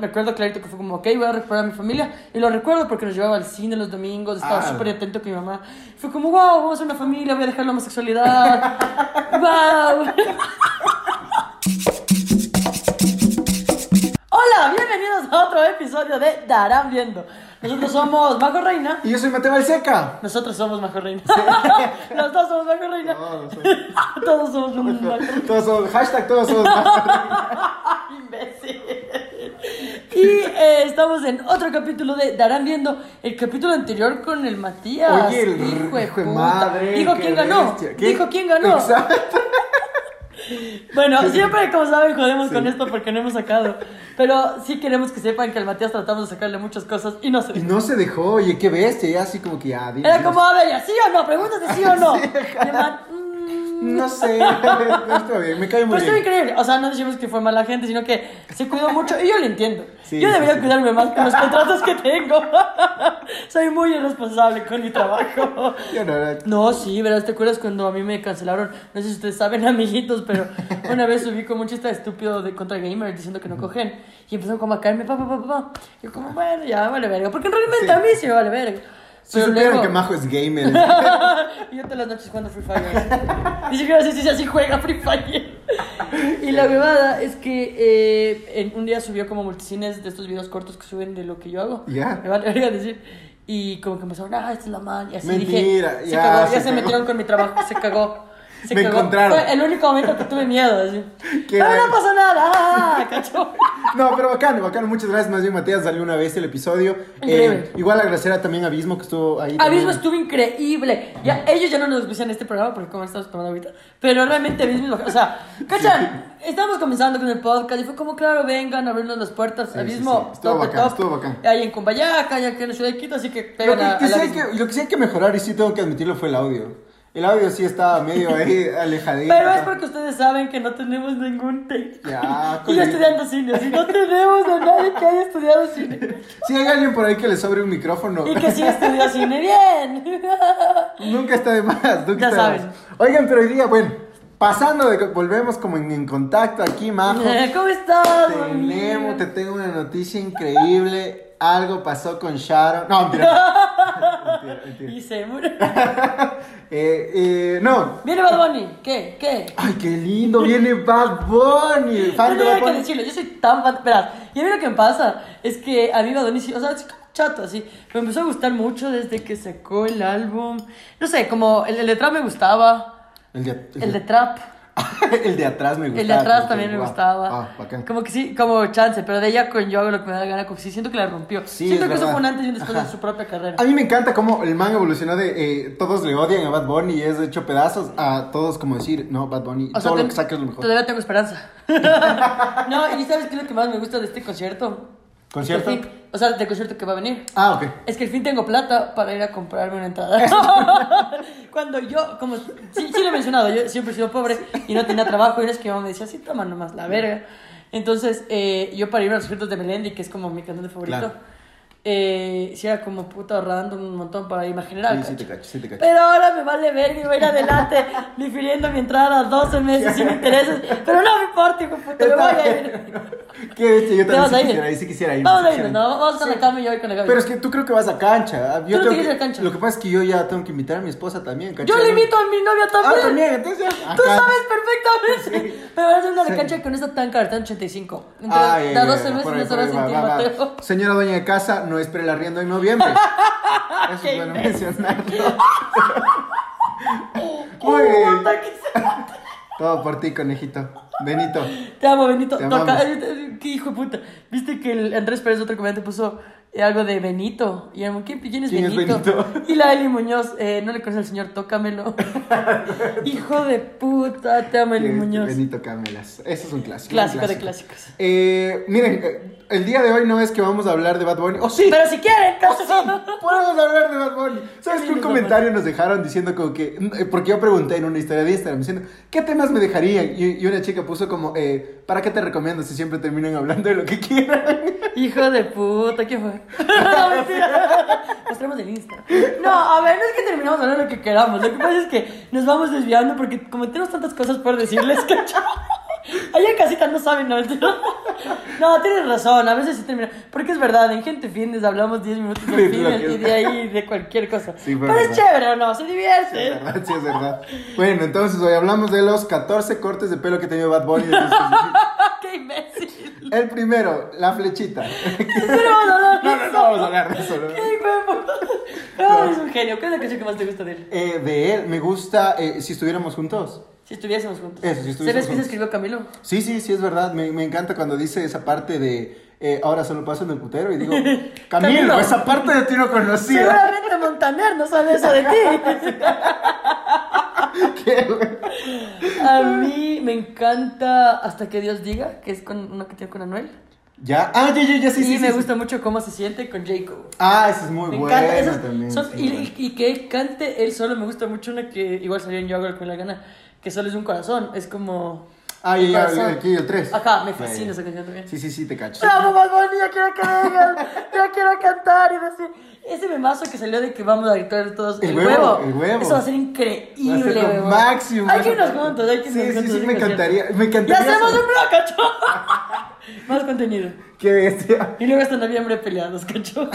me acuerdo clarito que fue como, ok, voy a recuperar a mi familia. Y lo recuerdo porque nos llevaba al cine los domingos, estaba Ah. súper atento con mi mamá. Fue como, wow, vamos a una familia, voy a dejar la homosexualidad. wow. Hola, bienvenidos a otro episodio de Darán Viendo. Nosotros somos Majo Reina. Y yo soy Mateo Balseca. Nosotros somos Majo Reina. Los dos somos Majo Reina. Todos somos- Todos somos Majo Reina. Todos somos, hashtag todos somos. Imbécil. Y eh, estamos en otro capítulo de Darán Viendo el capítulo anterior con el Matías. Oye, el hijo de puta. madre, Dijo quién ganó. Dijo quién ganó. Exacto. Bueno, siempre, como saben, jodemos Sí. con esto porque no hemos sacado. Pero sí queremos que sepan que al Matías tratamos de sacarle muchas cosas y no se Y dejó. no se dejó, oye, qué bestia. Ya así como que ya. dile, Era Dios. como, a ver, ¿ya sí o no? Pregúntate sí o no. Sí, No sé. Estuvo bien, me cae muy Pero bien. increíble. O sea, no decimos que fue mala gente, sino que se cuidó mucho. Y yo lo entiendo. Sí, yo debería sí. cuidarme más con los contratos que tengo. Soy muy irresponsable con mi trabajo. No, no. No, sí, verás, ¿te acuerdas cuando a mí me cancelaron? No sé si ustedes saben, amiguitos, pero una vez subí como un chiste estúpido de contra gamer diciendo que no cogen. Y empezaron como a caerme, pa, pa, pa, pa, yo como, bueno, ya, vale verga. Porque realmente a mí sí me vale verga. Si supieran que Majo es gamer. y yo todas las noches jugando Free Fire. Ni siquiera sé si así juega Free Fire. Y la huevada es que eh, en un día subió como multicines de estos videos cortos que suben de lo que yo hago. Ya. Me vale verga decir. Y como que empezaron, ah, esta es la man. Y así Mentira, dije, se ya, cagó, se ya se cagó. metieron con mi trabajo, se cagó. Se Me cagó. encontraron. Fue el único momento que tuve miedo. Así. Qué no pasó nada. Ah, cacho. No, pero bacano, bacano. Muchas gracias. Más bien, Matías salió una vez el episodio. Increíble. Eh, igual agradecer a también a Abismo que estuvo ahí. Abismo también. estuvo increíble. Ya, ellos ya no nos auspician este programa porque como estamos tomando ahorita. Pero realmente Abismo, o sea, ¿cachan? Estábamos comenzando con el podcast y fue como, claro, vengan a abrirnos las puertas. Sí, Abismo, sí, sí. Estuvo top bacán, top. estuvo bacán. Ahí en Cumbayaca, ya que en la ciudad de Quito, así que Lo pegan que, a, que sí hay Abismo. que, lo que sí hay que mejorar, y sí tengo que admitirlo, fue el audio. El audio sí estaba medio ahí alejadito. Pero es porque ustedes saben que no tenemos ningún técnico. Ya, Y yo estudiando cine, así no tenemos a nadie que haya estudiado cine. Si hay alguien por ahí que le sobre un micrófono, Y que sí estudió cine bien. nunca está de más. Nunca Ya está de saben. más. Oigan, pero hoy día, bueno, pasando de volvemos como en, en contacto aquí, Majo. ¿Cómo estás? Tenemos, te tengo una noticia increíble. Algo pasó con Sharon. No, mentira. mentira, mentira. Y. Eh, eh, no. Viene Bad Bunny. ¿Qué? ¿Qué? Ay, qué lindo. Viene Bad Bunny. Fan Yo de Bad Bunny. decirlo, yo soy tan fan. Verás, y a mí lo que me pasa es que a mí Bad Bunny, sí- o sea, es chato así. Me empezó a gustar mucho desde que sacó el álbum. No sé, como el, el de trap me gustaba. El de, El de trap. el de atrás me gustaba. El de atrás también me gustaba. Ah, bacán. Como que sí, como chance, pero de ella con yo hago lo que me da la gana, como sí siento que la rompió. Sí, siento es que eso verdad. fue un antes y un después Ajá. de su propia carrera. A mí me encanta cómo el man evolucionó de eh, todos le odian a Bad Bunny y es hecho pedazos a todos como decir, no, Bad Bunny, O sea, todo lo ten- que saques es lo mejor. Todavía tengo esperanza. no, y ¿sabes qué es lo que más me gusta de este concierto? ¿Concierto? Fin- o sea, del concierto que va a venir. Ah, ok. Es que al fin tengo plata para ir a comprarme una entrada. Cuando yo, como, sí, sí lo he mencionado, yo siempre he sido pobre y no tenía trabajo y vez que mi mamá me decía, sí, toma nomás la verga. Entonces, eh, yo para ir a los conciertos de Melendi, que es como mi cantante favorito, Claro. Eh, sí era como puta ahorrando un montón para irme a general. Sí, sí te cacho, sí te cacho. Pero ahora me vale verga y voy a ir adelante difiriendo mi entrada a 12 meses sin intereses. Pero no me importa, hijo puta, me voy a ir. Qué bestia, yo ¿Te vas también a sí ir? quisiera ir, sí quisiera ir. Vamos a quisiera ir, ¿no? Vamos con la cama y yo voy con la Gaby. Pero es que tú creo que vas a cancha. Yo Tú tengo que- a cancha. Lo que pasa es que yo ya tengo que invitar a mi esposa también, ¿cachai? Yo le invito a mi novia Ah, también. también, entonces ya. Tú sabes perfectamente. Pero es una de cancha que no está tan cara, está en 85. Entre, Ah, ya, da ya, 12 ya, meses por no se va a sentir. Mateo. Señora dueña de casa, no espere arriendo en noviembre. Eso es bueno mencionarlo. Muy bien. Todo por ti, conejito. Benito. Te amo, Benito. Te Toca. amamos. Qué hijo de puta. Viste que el Andrés Pérez, otro comediante, puso algo de Benito. Y como, ¿qué- ¿quién es ¿Quién es Benito? Benito? Y la Eli Muñoz, eh, no le conoce al señor, tócamelo. hijo de puta, te amo, Eli Muñoz. Benito Camelas. Eso es un clásico. Clásico un de clásicos. Eh, miren, eh, el día de hoy no es que vamos a hablar de Bad Bunny. ¡Oh, sí! Pero si quieren, entonces. Podemos hablar de Bad Bunny. ¿Sabes Qué? Un comentario nos dejaron diciendo como que... eh, Porque yo pregunté en una historia de Instagram diciendo, ¿qué temas me dejarían? Y, y una chica puso como, eh, ¿para qué te recomiendo si siempre terminan hablando de lo que quieran? Hijo de puta, ¿qué fue? Mostremos el Insta. No, a ver, no es que terminemos hablando lo que queramos. Lo que pasa es que nos vamos desviando porque como tenemos tantas cosas por decirles, ¿cachai? Allá en casita no saben, no. No, tienes razón, a veces sí termina. Porque es verdad, en Gente Fitness hablamos 10 minutos de Sí, fitness y de ahí de cualquier cosa. Sí, Pero es verdad. chévere o no, se divierte. Es verdad, sí, es verdad. Bueno, entonces hoy hablamos de los 14 cortes de pelo que tenido Bad Bunny. ¡Qué imbécil! El primero, la flechita. No, no, no vamos a hablar de eso. ¿no? No, es un genio. ¿Cuál es la canción que más te gusta de él? Eh, de él, me gusta eh, si estuviéramos juntos. Si estuviésemos juntos. Eso, si estuviésemos ¿Sabes qué se escribió Camilo? Sí, sí, sí, es verdad. Me, me encanta cuando dice esa parte de eh, ahora solo paso en el putero y digo, Camilo, Camilo. esa parte de ti no conocía. Seguramente Montaner no sabe eso de ti. ¿Qué? A mí me encanta Hasta que Dios diga, que es con una que tiene con Anuel. ya, ah, ya, ya, ya, sí, y sí. me sí, gusta sí. mucho cómo se siente con Jacob. Ah, ese es muy Me bueno encanta. esas también. son- sí, y, bueno. y- que él cante él solo. Me gusta mucho una que igual salió en Yo hago lo que me da la gana. Que solo es un corazón. Es como. Ah, el, aquí el 3. Ajá, me fascina esa canción también. Sí, sí, sí, te cacho. Amo, Bad Bunny, quiero que vengas, yo quiero cantar y decir. Ese memazo que salió de que vamos a gritar todos. El huevo, el huevo. Eso va a ser increíble, Va a ser lo huevón. máximo. Hay que irnos juntos, hay que Sí, irnos sí, juntos. sí, ese me encantaría. Me Y encantaría. hacemos saber- un blog, cacho. Más contenido. Qué bestia. Y luego hasta noviembre peleados, cacho.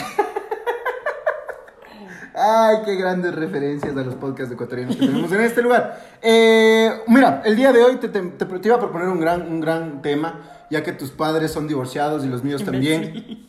Ay, qué grandes referencias a los podcasts ecuatorianos que tenemos en este lugar. Eh, mira, el día de hoy te, te- te- te iba a proponer un gran, un gran tema, ya que tus padres son divorciados y los míos también.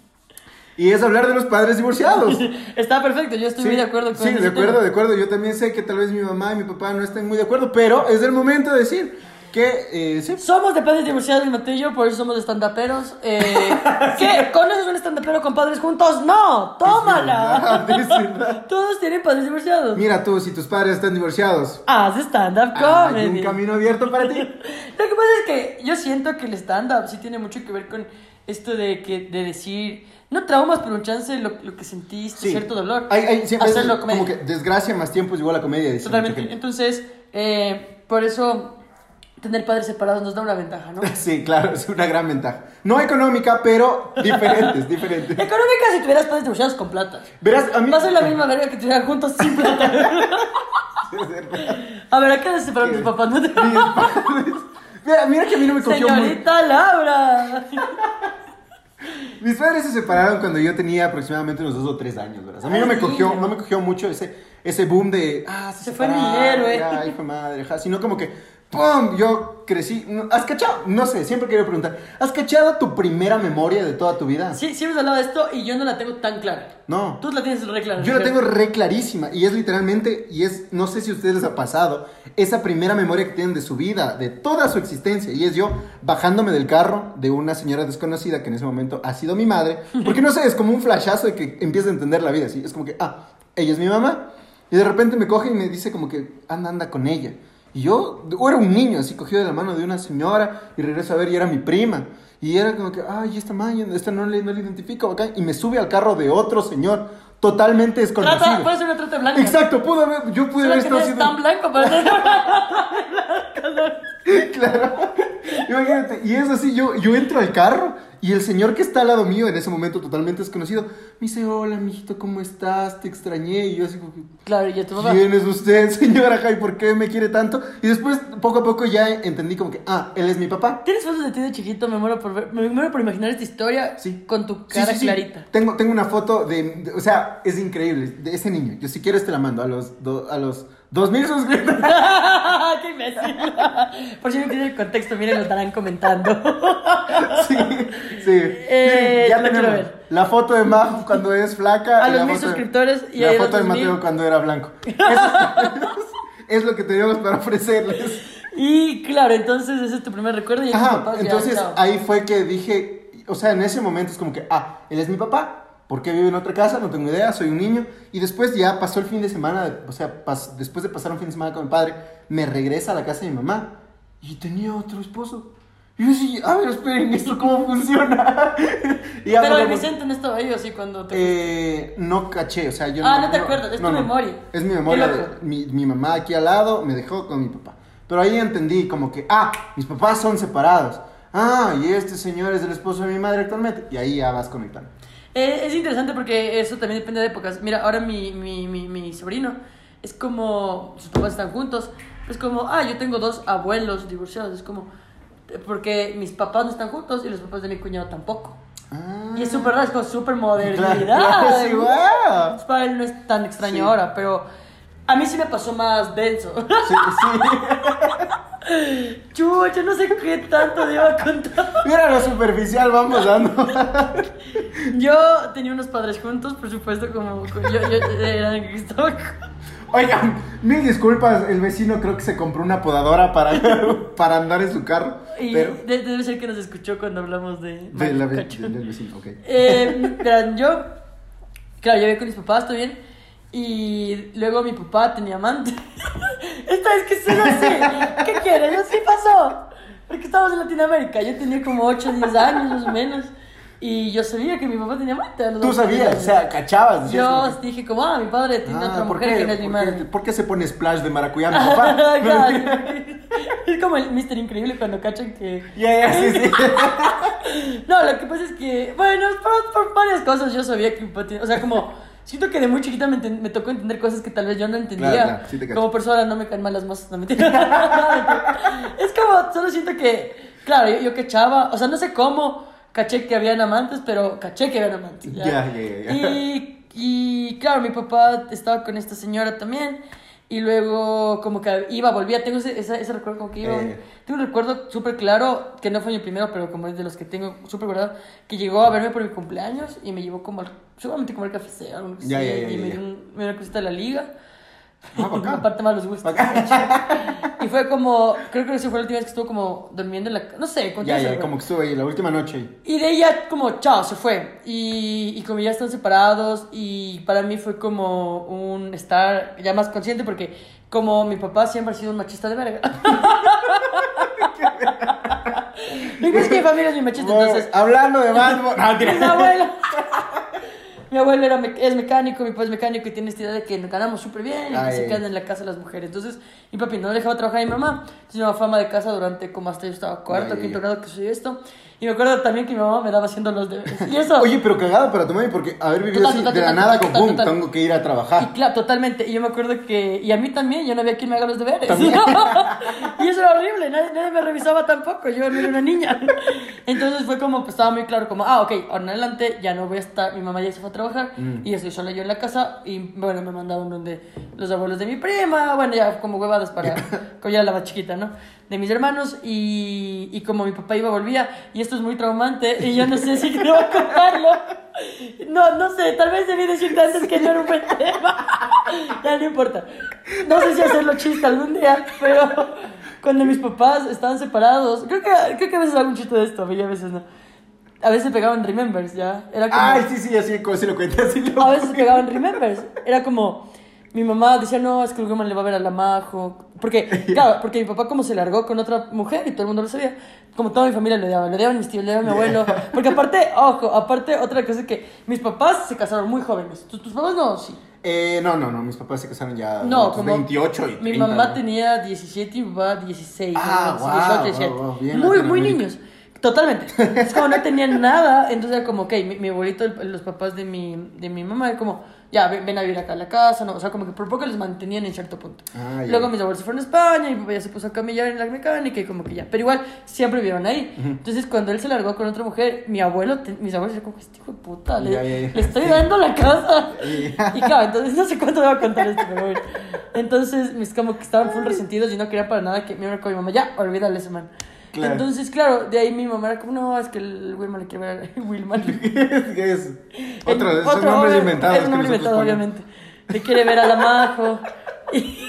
Y es hablar de los padres divorciados. Está perfecto, yo estoy Sí, muy de acuerdo con Sí, de acuerdo, tema. de acuerdo. Yo también sé que tal vez mi mamá y mi papá no estén muy de acuerdo, pero es el momento de decir que eh, sí. Somos de padres divorciados, y yo, por eso somos estandaperos. Eh, ¿Qué? ¿Conoces un estandapero con padres juntos? ¡No! ¡Tómala! Es verdad, es verdad. Todos tienen padres divorciados. Mira tú, si tus padres están divorciados, Haz stand-up hay comedy. un camino abierto para ti. Lo que pasa es que yo siento que el stand-up sí tiene mucho que ver con esto de, que, de decir, no traumas, pero un chance lo, lo que sentiste, Sí. cierto dolor. Hay, hay siempre es hacerlo como que desgracia más tiempo es igual a comedia. Totalmente. Entonces, eh, por eso tener padres separados nos da una ventaja, ¿no? Sí, claro, es una gran ventaja. No económica, pero diferentes, diferentes. Económica si tuvieras padres divorciados con plata. Verás, a mí... Va a ser la misma verga que tuvieran juntos sin plata. Es. A ver, ¿a qué se separaron tus papás? ¿No te- Mira, mira que a mí no me cogió muy... Señorita Laura. Mis padres se separaron cuando yo tenía aproximadamente unos dos o tres años, ¿verdad? A mí no me cogió, no me cogió mucho ese, ese boom de, ah, se, Se fue mi héroe. Ay, de madre, ajá, sino como que, ¡pum! Yo crecí, ¿has cachado? No sé, siempre quiero preguntar, ¿has cachado tu primera memoria de toda tu vida? Sí, sí hemos hablado de esto y yo no la tengo tan clara. No. Tú la tienes re clara. Yo la tengo re clarísima y es literalmente, y es, no sé si a ustedes les ha pasado, esa primera memoria que tienen de su vida, de toda su existencia, y es yo bajándome del carro de una señora desconocida que en ese momento ha sido mi madre, porque no sé, es como un flashazo de que empieza a entender la vida, ¿sí? Es como que, ah, ella es mi mamá, y de repente me coge y me dice como que, anda, anda con ella. Y yo, o era un niño, así cogido de la mano de una señora, y regreso a ver, y era mi prima. Y era como que, ay, esta maña, esta no le, no le identifico acá. Y me sube al carro de otro señor, totalmente desconocido. Trata, puede ser una trata blanca. Exacto, pudo haber, yo pude haber estado es tan blanco para ser Claro. Imagínate, y es así, yo, yo entro al carro y el señor que está al lado mío en ese momento totalmente desconocido, me dice, hola, mijito, ¿cómo estás? Te extrañé. Y yo así como, Claro, y a tu mamá. ¿quién es usted, señora? Ay, ¿por qué me quiere tanto? Y después, poco a poco, ya entendí como que, ah, él es mi papá. ¿Tienes fotos de ti de chiquito? Me muero por ver, me muero por imaginar esta historia Sí. con tu cara sí, sí. clarita. Tengo, tengo una foto de, de- o sea, es increíble, de ese niño. Yo si quieres te la mando a los, do- a los 2000 suscriptores. ¡Qué imbécil! Por si no tiene el contexto, miren, lo estarán comentando. Sí, sí. Eh, ya tenemos ver. la foto de Majo cuando es flaca. A y los la mil foto de- suscriptores y la a los foto de 2000. Mateo cuando era blanco. Eso- es lo que teníamos para ofrecerles. Y claro, entonces ese es tu primer recuerdo y Ajá, ya, entonces ahí fue que dije, o sea, en ese momento es como que, ah, él es mi papá. ¿Por qué vive en otra casa? No tengo idea, soy un niño. Y después ya pasó el fin de semana, o sea, pas- después de pasar un fin de semana con mi padre, me regresa a la casa de mi mamá y tenía otro esposo. Y yo así, a ver, esperen, ¿esto cómo funciona? Y ya Pero fue el como- Vicente no estaba ahí, así cuando te... Eh, no caché, o sea, yo Ah, no te acuerdas, es tu memoria. Es mi memoria. De- mi, mi mamá aquí al lado me dejó con mi papá. Pero ahí entendí como que, ah, mis papás son separados. Ah, y este señor es el esposo de mi madre actualmente. Y ahí ya vas conectando. Eh, es interesante porque eso también depende de épocas. Mira, ahora mi, mi, mi, mi sobrino es como, sus papás están juntos, es como, ah, yo tengo dos abuelos divorciados, es como, porque mis papás no están juntos y los papás de mi cuñado tampoco. Ah. Y es súper raro, es como súper modernidad. Claro, sí, wow. Para él no es tan extraño Sí. ahora, pero a mí sí me pasó más denso. Sí, sí. Chucha, no sé qué tanto te iba a contar. Mira lo superficial, vamos dando. Yo tenía unos padres juntos, por supuesto, como yo, yo era. Oigan, mil disculpas, el vecino creo que se compró una podadora para, para andar en su carro. Y Pero. de- debe ser que nos escuchó cuando hablamos de. De la ve- del vecino, ok. Eh, verán, yo, claro, yo vivía con mis papás, todo bien. Y luego mi papá tenía amante. Esta vez que suena así. ¿Qué quieres? Así pasó. Porque estábamos en Latinoamérica. Yo tenía como 8 o 10 años más o menos. Y yo sabía que mi papá tenía amante. Tú 8 sabías, años. o sea, cachabas. Yo dije como, ah, mi padre tiene ah, otra ¿por mujer qué? que no es mi ¿Por qué- madre. ¿Por qué se pone splash de maracuyá mi papá? Claro, es como el Mister Increíble cuando cachan que... Ya, ya, sí, sí. No, lo que pasa es que, bueno, por, por varias cosas yo sabía que mi papá tenía- O sea, como, siento que de muy chiquita me, me tocó entender cosas que tal vez yo no entendía. Claro, claro, sí te cacho. como persona no me caen mal las moscas, no mentira. es como, solo siento que, claro, yo, yo cachaba, o sea, no sé cómo caché que habían amantes, pero caché que habían amantes. Ya, ya, ya, ya. Y, y claro, mi papá estaba con esta señora también. Y luego como que iba, volvía, tengo ese, ese, ese recuerdo como que iba, Eh. tengo un recuerdo súper claro, que no fue mi primero, pero como es de los que tengo súper guardado, que llegó a verme por mi cumpleaños y me llevó como al, seguramente como al café, algo así, y me dio una cosita de la liga. Ah, bacán. Aparte más los gustos. y fue como, creo que esa fue la última vez que estuvo como durmiendo en la, no sé, con Ya, ya, como que estuve ahí la última noche. y de ella como, chao, se fue. Y, y como ya están separados y para mí fue como un estar ya más consciente porque como mi papá siempre ha sido un machista de verga. Lo que es que mi familia es mi machista, entonces... Hablando de No, Mi mentira. Mi abuelo era me- es mecánico, mi papá es mecánico y tiene esta idea de que nos ganamos súper bien y que se quedan en la casa las mujeres. Entonces, mi papi no dejaba trabajar a mi mamá. Entonces, mi mamá fama de casa durante como hasta yo estaba cuarto, Ay, quinto grado que soy esto. Y me acuerdo también que mi mamá me daba haciendo los deberes. Y eso... Oye, pero cagado para tu mami porque haber vivido así de la nada con total. tengo que ir a Y trabajar. claro, totalmente. Y yo me acuerdo que. Y a mí también, yo no había quien me haga los deberes. Y eso era horrible, nadie, nadie me revisaba tampoco. Yo era una niña. Entonces fue como, pues estaba muy claro, como, ah, ok, ahora en adelante ya no voy a estar. Mi mamá ya se fue a trabajar Mm. y estoy sola yo en la casa. Y bueno, me mandaron donde los abuelos de mi prima, bueno, ya como huevadas para. como ya la más chiquita, ¿no? De mis hermanos. Y, y como mi papá iba, volvía. Y esto es muy traumante. Y yo no sé si quiero contarlo. No, no sé, tal vez debí decirte antes que no era un buen tema. ya no importa. No sé si hacerlo chiste algún día, pero cuando mis papás estaban separados, creo que, creo que a veces hago un chiste de esto, y a veces no. A veces pegaban remembers, ya. Era como, Ay, sí, sí, así si lo cuentas. Lo... a veces pegaban remembers. Era como, mi mamá decía, no, es que el Goman le va a ver a la Majo. Porque, claro, porque mi papá como se largó con otra mujer y todo el mundo lo sabía, como toda mi familia lo odiaba, lo odiaban mis tíos, lo odiaban mi abuelo. Porque aparte, ojo, aparte otra cosa es que mis papás se casaron muy jóvenes. ¿Tus, tus papás no? Sí. Eh, no, no, no, mis papás se casaron ya No, como 28 y 30. Mi mamá ¿no? tenía 17 y mi papá 16. Ah, ¿no? guau, 18, 17. guau, guau, bien muy, muy niños. Totalmente. Es como no tenían nada, entonces era como, ok, mi, mi abuelito, el- los papás de mi, de mi mamá, era como, ya, ven, ven a vivir acá a la casa, ¿no? O sea, como que por poco les mantenían en cierto punto. Ah. Luego mis abuelos se fueron a España, y mi papá ya se puso a camillar en la mecánica y como que ya. Pero igual, siempre vivieron ahí. Entonces, cuando él se largó con otra mujer, mi abuelo, te- mis abuelos eran como, este hijo de puta, le, le estoy dando la casa. Y claro, entonces no sé cuánto voy a contar esto, pero bueno. Entonces, mis como que estaban full resentidos y no quería para nada que me iba con mi mamá, ya, olvídale ese man. Claro. Entonces, claro, de ahí mi mamá era como, no, es que el Wilman le quiere ver a Wilman. ¿Qué es? Otro El- esos otro, inventados. Es un nombre inventado, obviamente. Le quiere ver a la Majo. Y,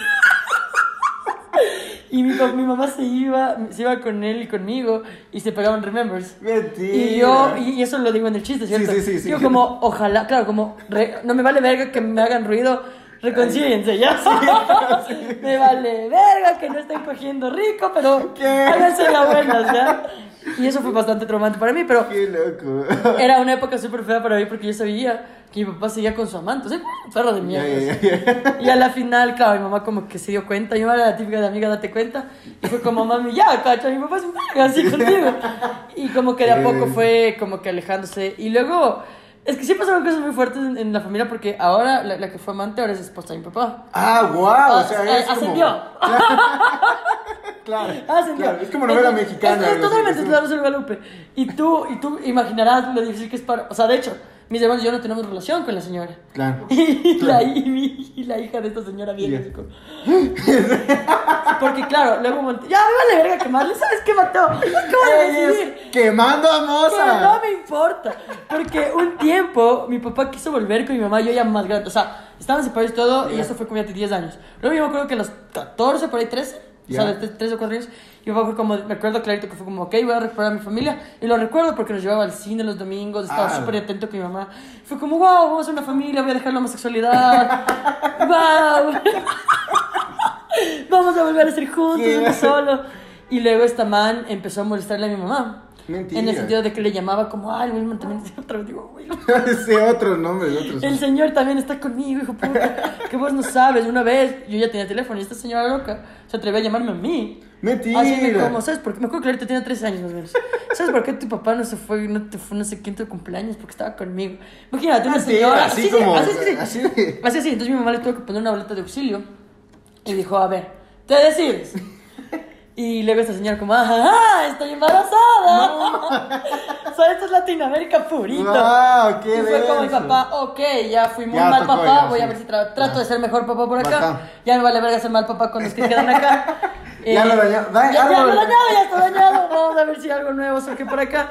y mi, mi mamá se iba, se iba con él y conmigo y se pegaban remembers. Mentira. Y yo, y eso lo digo en el chiste, ¿cierto? Sí, sí, sí, sí. Yo como, ojalá, claro, como, re- no me vale verga que me hagan ruido, reconcíliense, ¿ya? me vale verga que no estén cogiendo rico, pero ¿Qué? háganse la buenas, ¿ya? Y eso fue bastante traumante para mí, pero Qué loco. era una época súper fea para mí porque yo sabía que mi papá seguía con su amante, o sea, un perro de mierda. ya, ya. Y a la final, claro, mi mamá como que se dio cuenta. Mamá era la típica de amiga, date cuenta. Y fue como, mami, ya, cacho, mi papá es un verga así contigo. Y como que de a poco fue como que alejándose. Y luego, es que sí pasaron cosas muy fuertes en, en la familia porque ahora la, la que fue amante ahora es esposa de mi papá. Ah, wow. O sea, Ah, es ascendió. como... Claro, Hacen, claro, es como novela mexicana, Es, totalmente Rosa de Guadalupe. Y tú, y tú imaginarás lo difícil que es para... O sea, de hecho, mis hermanos y yo no tenemos relación con la señora. Claro. Y, Claro. la, y, mi- y la hija de esta señora viene como- Porque claro, luego monté... Ya, me vale verga quemarle, ¿sabes qué mató? ¿Cómo es quemando a Moza. no me importa. Porque un tiempo mi papá quiso volver con mi mamá, yo ya más grande. O sea, estaban separados y todo, y eso fue como ya de 10 años. Luego yo me acuerdo que a los 14, por ahí 13, o Ya. sea, de 3 o 4 años, papá fue como, me acuerdo clarito que fue como, ok, voy a recuperar a mi familia. Y lo recuerdo porque nos llevaba al cine los domingos, estaba Ah. súper atento con mi mamá. Fue como, wow, vamos a una familia, voy a dejar la homosexualidad. wow. vamos a volver a ser juntos, uno solo. Y luego esta man empezó a molestarle a mi mamá. Mentira. En el sentido de que le llamaba como, ay, Wilman también es otra vez. Digo, Wilman. Ese otro nombre, de otros. El señor también está conmigo, hijo puta. Que vos no sabes. Una vez yo ya tenía teléfono y esta señora loca se atrevió a llamarme a mí. Mentira. Así como, ¿sabes por qué? Me acuerdo que ahorita tiene 13 años más o menos. ¿Sabes por qué tu papá no se fue, no te fue no sé quién tu cumpleaños? Porque estaba conmigo. Imagínate, una señora. así sí, como- Así, sí, así sí. de- Así, sí. Entonces mi mamá le tuvo que poner una boleta de auxilio. Y dijo, a ver, ¿te decides? Y luego esta señora como, ajá, estoy embarazada. o sea, esto es Latinoamérica purito. Wow, qué y fue como mi papá, ok, ya fui muy Ya mal tocó, papá, ya, voy a ver si tra- trato de ser mejor papá por acá. Bacán. Ya me vale verga ser mal papá con los que quedan acá. Eh, Ya lo dañó- da- Ya, ya lo dañado, ya está dañado. Vamos a ver si algo nuevo surge por acá.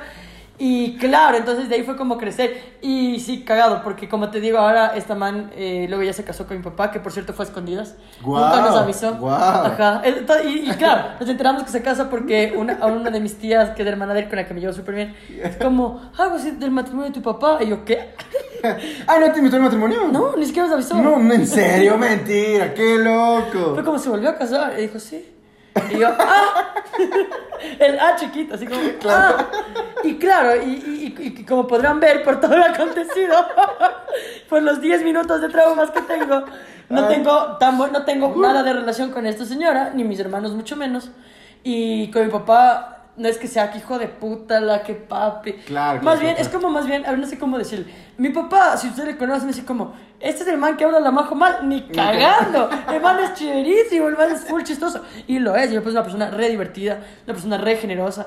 Y claro, entonces de ahí fue como crecer. Y sí, cagado, porque como te digo, ahora esta man eh, luego ya se casó con mi papá, que por cierto fue a escondidas. Guau, Nunca nos avisó. guau. Ajá. Y, y claro, nos enteramos que se casa porque una, a una de mis tías, que es hermana de él, con la que me llevo súper bien, es como, algo así del matrimonio de tu papá. Y yo, ¿qué? Ah, ¿no te invitó al matrimonio? No, ni siquiera nos avisó. No, no, en serio, mentira, qué loco. Fue como se volvió a casar y dijo, sí. Y yo, ¡ah! El A chiquito, así como, Claro. ¡ah! Y claro, y, y- y- como podrán ver por todo lo acontecido, por los 10 minutos de traumas que tengo, no Ay. tengo, tan no tengo nada de relación con esta señora, ni mis hermanos mucho menos. Y con mi papá, no es que sea que hijo de puta, la que papi. Claro, Más bien, es como más bien, a ver, no sé cómo decirle. Mi papá, si usted le conoce, me dice como, este es el man que habla la majo mal, ni cagando. El man es chéverísimo, el man es full chistoso. Y lo es, y es una persona re divertida, una persona re generosa.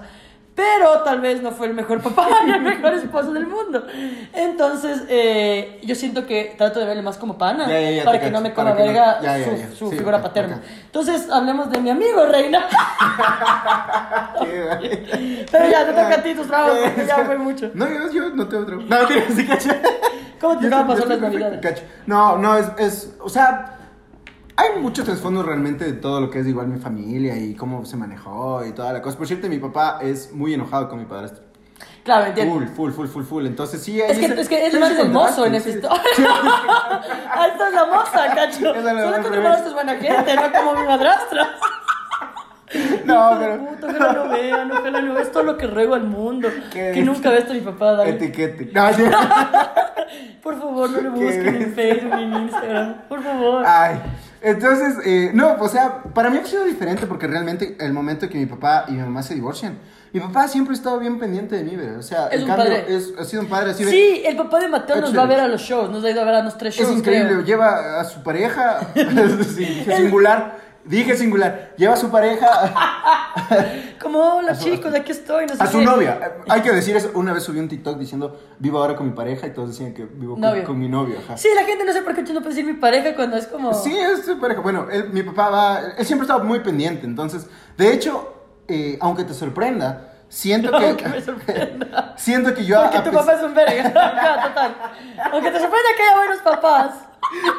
Pero tal vez no fue el mejor papá ni el mejor esposo del mundo. Entonces, eh, yo siento que trato de verle más como pana. Ya, ya, ya, para que no me coma no- verga ya, su, su Sí, figura paterna. Entonces, hablemos de mi amigo, Reina. Pero ya, te toca a ti tus trabajos, porque ya fue mucho. No, yo, yo no tengo trabajo. No, mentira, sí, cacho. ¿Cómo te Yo va a pasar las navidades? No, no, es, es, o sea, hay mucho trasfondo realmente de todo lo que es igual mi familia y cómo se manejó y toda la cosa. Por cierto, mi papá es muy enojado con mi padrastro. Claro, entiendo. Full, full, full, full, full. Entonces sí, Es que, es que es más mozo en esa historia. Ahí está la moza, cacho. Solo que tu revés. madrastra es buena gente, no como mi madrastra. No, pero... puta, ojalá lo vean, ojalá lo vean. Es todo lo que ruego al mundo. ¿Qué Que es? nunca ves a mi papá, David. Etiquete. Por favor, no lo ¿Qué busquen en? Facebook ni en Instagram. Por favor. Ay, entonces, eh, no, o sea, para mí ha sido diferente porque realmente el momento que mi papá y mi mamá se divorcian, mi papá siempre ha estado bien pendiente de mí, ¿verdad? O sea, Es el un cambio padre. es, ha sido un padre así. Sí, el papá de Mateo nos va a ver a los shows. Nos ha ido a ver a los tres shows. Es increíble, creo. lleva a su pareja, sí, singular, dije singular, lleva a su pareja, Como, hola chicos, aquí estoy. No sé a su qué. novia. Hay que decir eso, una vez subí un TikTok diciendo, vivo ahora con mi pareja y todos decían que vivo con, Novio. con mi novio, ajá. Sí, la gente no sé por qué no puede decir mi pareja cuando es como. Sí, es su pareja. Bueno, él- mi papá va, él siempre estaba muy pendiente, entonces, de hecho, eh, aunque te sorprenda, siento que... Aunque me sorprenda. Siento que yo... Porque a tu pes- papá es un verga. Total. Aunque te sorprenda que haya buenos papás.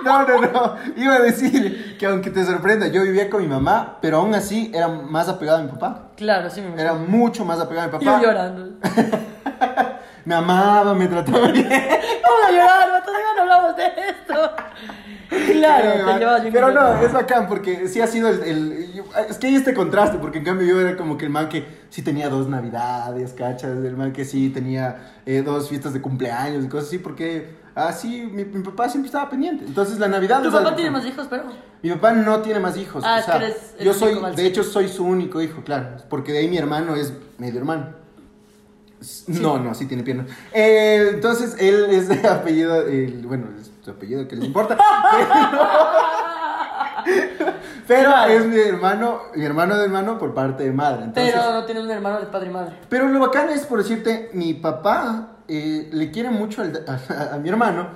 No, no, no. Iba a decir que aunque te sorprenda, yo vivía con mi mamá, pero aún así era más apegado a mi papá. Claro, sí me. Era mucho más apegado a mi Y yo papá. llorando. Me amaba, me trataba bien. Vamos a llorar, todavía no hablamos de esto. Claro, te llevas Pero no, es bacán porque sí ha sido el, el- Es que hay este contraste, porque en cambio yo era como que el man que sí tenía dos navidades, cachas, el man que sí tenía eh, dos fiestas de cumpleaños y cosas así, porque así mi, mi papá siempre estaba pendiente. Entonces la Navidad... ¿Tu papá algo- tiene más hijos, pero? Mi papá no tiene más hijos. Ah, o sea, eres yo soy, de hecho, soy su único hijo, claro. Porque de ahí mi hermano es medio hermano. No, no, sí tiene piernas. Eh, entonces, él es de apellido, el- bueno, es su apellido que les importa. Pero Claro. es mi hermano, mi hermano de hermano por parte de madre. Entonces, Pero no tienes un hermano de padre y madre. Pero lo bacán es, por decirte, mi papá eh, le quiere mucho al- a, a mi hermano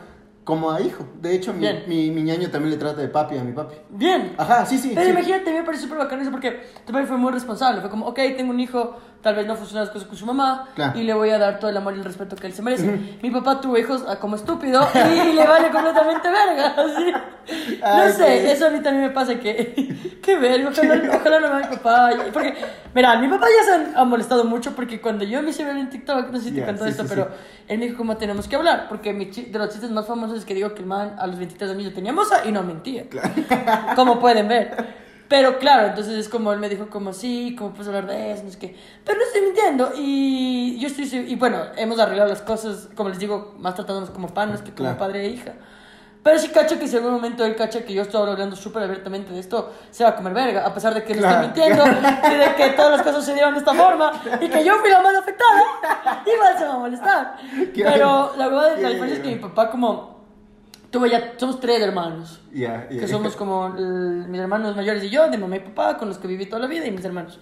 como a hijo. De hecho, mi, mi, mi ñaño también le trata de papi a mi papi. Bien. Ajá, sí, sí. Pero sí. imagínate, me parece súper bacán eso porque tu padre fue muy responsable. Fue como, ok, tengo un hijo, tal vez no funcionan las cosas con su mamá Claro. y le voy a dar todo el amor y el respeto que él se merece. Mi papá tuvo hijos ah, como estúpido y le vale completamente verga. No Ay, sé, qué- eso a mí también me pasa que, qué verga, ojalá, ojalá no me mi papá. Porque, mira, mi papá ya se ha- molestado mucho porque cuando yo me hice ver en TikTok, no sé si te Ya, contó sí, esto, sí, pero sí. él me dijo cómo tenemos que hablar. Porque mi de los chistes más famosos es que digo que el man a los 23 años ya tenía moza y no mentía. Como pueden ver. Pero claro, entonces es como él me dijo como sí, como puedes hablar de eso, no sé qué. Pero no estoy mintiendo y yo estoy y bueno, hemos arreglado las cosas, como les digo, más tratándonos como panos que como Claro. padre e hija. Pero sí cacho que si en algún momento él cacha que yo estoy hablando súper abiertamente de esto, se va a comer verga, a pesar de que no Claro. estoy mintiendo y de que todas las cosas se dieron de esta forma y que yo fui la más afectada, igual se va a molestar. Pero la verdad, qué- la diferencia es que mi papá como tuvo ya, somos tres hermanos. Ya, ya. Que somos como el- mis hermanos mayores y yo, de mamá y papá, con los que viví toda la vida, y mis hermanos.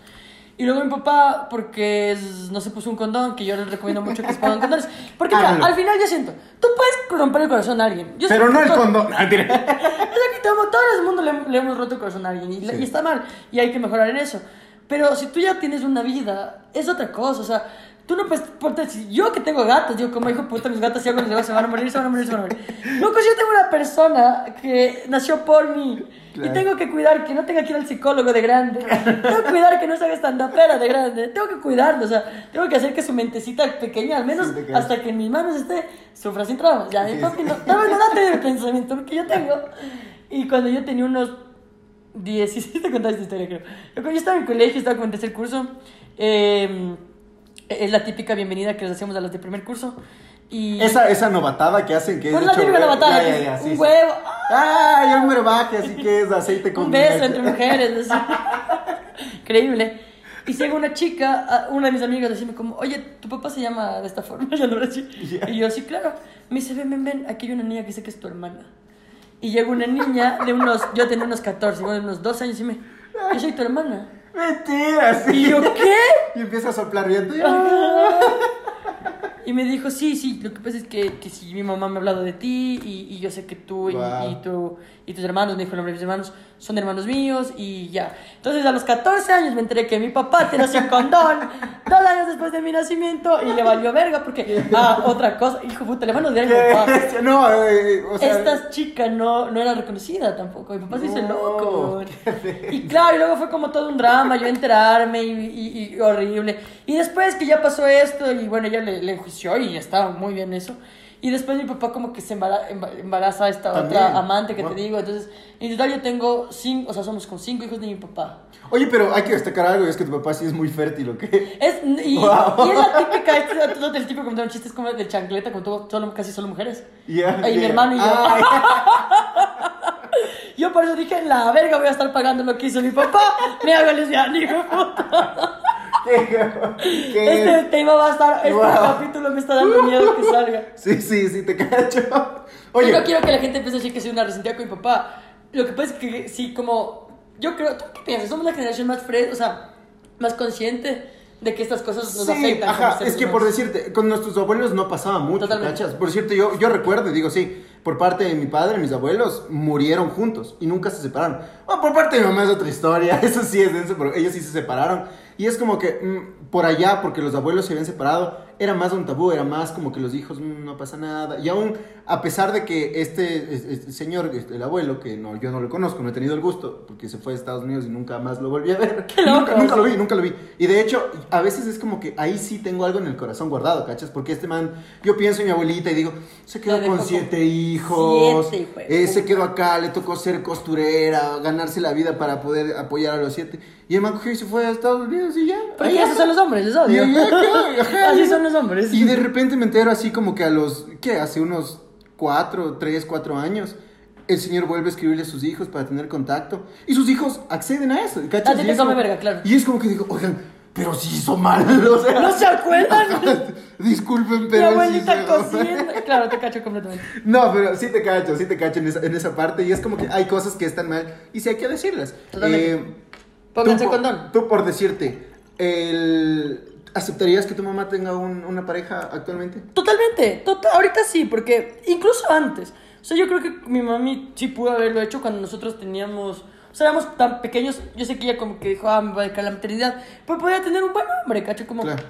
Y luego mi papá, porque es- no se puso un condón, que yo les recomiendo mucho que se pongan condones. Porque mira, Háganlo. al final yo siento, tú puedes romper el corazón a alguien. Yo Pero no el condón. Ah, es que todo, todo el mundo le, le hemos roto el corazón a alguien y, Sí. y está mal y hay que mejorar en eso. Pero si tú ya tienes una vida, es otra cosa. O sea, tú no puedes. ponte- si yo que tengo gatos, digo, como hijo puta, mis gatos, si les digo, se van a morir, se van a morir, se van a morir. Loco, si yo tengo una persona que nació por mí y Claro. tengo que cuidar que no tenga que ir al psicólogo de grande, tengo que cuidar que no se haga estandapera de grande, tengo que cuidarlo, o sea, tengo que hacer que su mentecita pequeña, al menos Sí, hasta que en mis manos esté, sufra sin traumas. Ya, mi papi no, vez no date el pensamiento que yo tengo. Y cuando yo tenía unos 16, te contaste esta historia, creo. Yo cuando yo estaba en colegio, estaba como en tercer curso, eh, es la típica bienvenida que les hacemos a los de primer curso. Y Esa, esa novatada que hacen que es Pues la hecho- típica novatada, Ya, ya, ya, sí, un huevo, Ah, y un así que es aceite con un beso entre mujeres. Increíble. Y llega una chica, una de mis amigas, decirme como, oye, tu papá se llama de esta forma, ya no así. Ya. Y yo, sí, claro. Me dice, ven, ven, ven, aquí hay una niña que dice que es tu hermana. Y llega una niña de unos, yo tenía unos 14, igual de unos 12 años y me, yo soy tu hermana. Mentira, sí. Y yo, ¿qué? Y empieza a soplar viento. Y me dijo, sí, sí, lo que pasa es que, que si mi mamá me ha hablado de ti y, y yo sé que tú y, Wow. y tu, y tus hermanos, me dijo el nombre de mis hermanos, son hermanos míos y ya. Entonces a los 14 años me enteré que mi papá tenía sin condón, dos años después de mi nacimiento y le valió verga porque, ah, otra cosa, hijo puta, le van a odiar a mi papá. No, eh, o sea. Esta chica no, no era reconocida tampoco. Mi papá se hizo No, loco. Y claro, y luego fue como todo un drama, yo enterarme y, y- y horrible. Y después que ya pasó esto, y bueno, ella le, le enjuició y estaba muy bien eso. Y después mi papá como que se embara- emba- embaraza a esta También. otra amante que Wow. te digo. Entonces, en total yo tengo cinco, o sea, somos con cinco hijos de mi papá. Oye, pero hay que destacar algo, es que tu papá sí es muy fértil, ¿o qué? Es, y, Wow. y es la típica, este es todo el tipo comentaron chistes como de chancleta, con todo, solo, casi solo mujeres. Ya, Y mi ya. hermano y yo. Ay, Yo por eso dije, la verga voy a estar pagando lo que hizo mi papá. Me hago lesbiana, hijo puta. ¿Qué? Este tema va a estar, este Wow. capítulo me está dando miedo que salga. Sí, sí, sí, te cacho. Yo Oye, no quiero que la gente empiece a decir que soy una resentida con mi papá. Lo que pasa es que sí, como, yo creo, ¿tú qué piensas? Somos la generación más fresca, o sea, más consciente de que estas cosas nos Sí, afectan. ajá, es que por decirte, con nuestros abuelos no pasaba mucho, Totalmente. ¿cachas? Por cierto, yo, yo recuerdo, digo, sí, por parte de mi padre, mis abuelos murieron juntos y nunca se separaron. Bueno, por parte de mi mamá es otra historia, eso sí es denso, pero ellos sí se separaron. Y es como que mm, por allá, porque los abuelos se habían separado, era más un tabú, era más como que los hijos, "Mm, no pasa nada. Y aún, a pesar de que este, este- señor, este, el abuelo, que no, yo no lo conozco, no he tenido el gusto, porque se fue a Estados Unidos y nunca más lo volví a ver. Nunca, nunca lo vi, nunca lo vi. Y de hecho, a veces es como que ahí sí tengo algo en el corazón guardado, ¿cachas? Porque este man, yo pienso en mi abuelita y digo, se quedó con siete hijos, siete, de eh, se quedó acá, le tocó ser costurera, ganarse la vida para poder apoyar a los siete. Y el man cogió y se fue a Estados Unidos y ya. Porque anda. son los hombres, es Y, obvio. ahí anda, ajá, Así y- son los hombres. Y de repente me entero así como que a los, ¿qué? Hace unos cuatro, tres, cuatro años. El señor vuelve a escribirle a sus hijos para tener contacto. Y sus hijos acceden a eso. ¿cachas? Y es como- verga, claro. Y es como que digo, oigan, pero si hizo mal. O sea, ¿No se acuerdan? Disculpen, Mi pero. sí abuelita cociendo. Claro, te cacho completamente. No, pero sí te cacho, sí te cacho en esa, en esa parte. Y es como que hay cosas que están mal y sí hay que decirlas. Totalmente. Eh, Pónganse tú, condón. Tú por decirte, el... ¿aceptarías que tu mamá tenga un- una pareja actualmente? Totalmente, tota- ahorita sí, porque incluso antes. O sea, yo creo que mi mami sí pudo haberlo hecho cuando nosotros teníamos. O sea, éramos tan pequeños. Yo sé que ella como que dijo, ah, me va a dedicar la maternidad. Pues podía tener un buen hombre, ¿cacho? Como. Claro.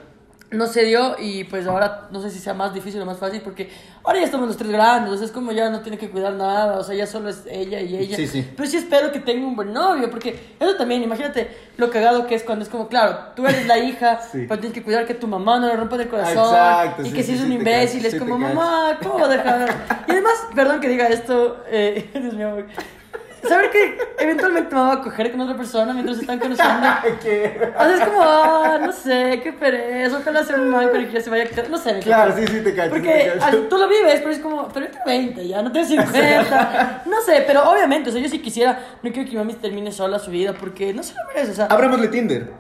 No se dio y pues ahora no sé si sea más difícil o más fácil porque ahora ya estamos los tres grandes, o sea, es como ya no tiene que cuidar nada, o sea, ya solo es ella y ella. Sí, sí. Pero sí espero que tenga un buen novio, porque eso también, imagínate lo cagado que es cuando es como, claro, tú eres la hija, Sí. pero tienes que cuidar que tu mamá no le rompa el corazón. Exacto, y que si es un imbécil, es como, mamá, ¿cómo dejar? Y además, perdón que diga esto, eh, Dios mío, saber que eventualmente me va a coger con otra persona mientras se están conociendo. ¿Qué? O sea, es como, ah, no sé, qué pereza, ojalá sea un man con el que ya se vaya a no sé. Claro, sí, sí te cacho. sí Porque te tú lo vives, pero es como, pero yo tengo 20 ya, no tengo 50. No sé, pero obviamente, o sea, yo si quisiera, no quiero que mi mami termine sola su vida porque no se lo merece, o sea, Abrámosle Tinder.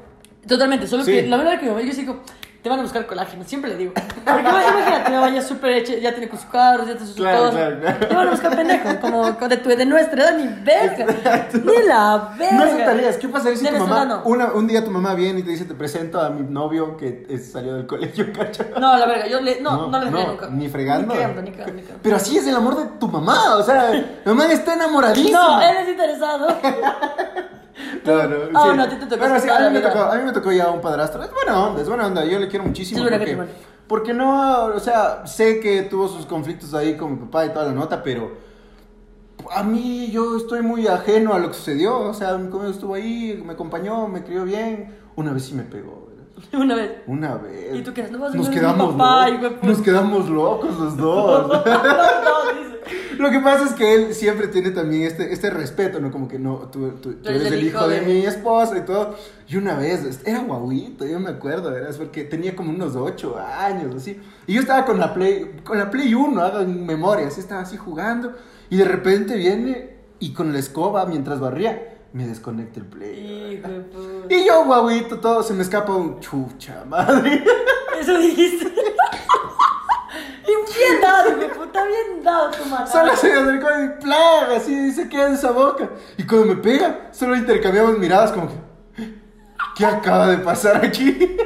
totalmente, solo Sí. que la verdad es que mi mamá, yo sí digo, te van a buscar colágeno, siempre le digo. Porque imagínate, mi mamá ya súper hecha, ya tiene con su carro, ya tiene sus Claro, cosas. claro, claro. Te van a buscar pendejo, como, como de, tu, de nuestra edad, ni verga. Ni la verga. No aceptarías. ¿Qué pasaría si tu mamá, una, un día tu mamá viene y te dice, te presento a mi novio que es- salió del colegio, cacho? No, la verga, yo le, no, no, le dejaría nunca. Ni fregando. Ni cagando, ni cagando. Pero así es el amor de tu mamá. O sea, mi mamá está enamoradísima. No, él es interesado. No, no, Ah, sí. no, te tocó Bueno, sí, a mí, me tocó, a mí me tocó ya un padrastro. Es buena onda, es buena onda. Yo le quiero muchísimo. Sí, porque, te porque no, o sea, sé que tuvo sus conflictos ahí con mi papá y toda la nota, pero a mí yo estoy muy ajeno a lo que sucedió. O sea, mi estuvo ahí, me acompañó, me crió bien. Una vez sí me pegó. Una vez. Una vez. ¿Y tú qué? No vas a Nos quedamos papá, locos. de puta. Nos quedamos locos los dos. no, no, dice. Lo que pasa es que él siempre tiene también este, este respeto, ¿no? Como que no, tú, tú- tú eres el hijo de... mi esposa y todo. Y una vez, era guauito, yo me acuerdo, ¿verdad? Porque tenía como unos 8 años, así. Y yo estaba con la Play, con la Play 1, hagan memoria, así estaba así jugando. Y de repente viene y con la escoba, mientras barría, me desconecta el Play. Hijo. Y yo, guauito, todo, se me escapa un chucha, madre. Eso dijiste. Y bien dado, hijo puta, bien dado tu mano. Solo se me acercó y plaga, así se queda en esa boca. Y cuando me pega, solo intercambiamos miradas como que, ¿qué acaba de pasar aquí?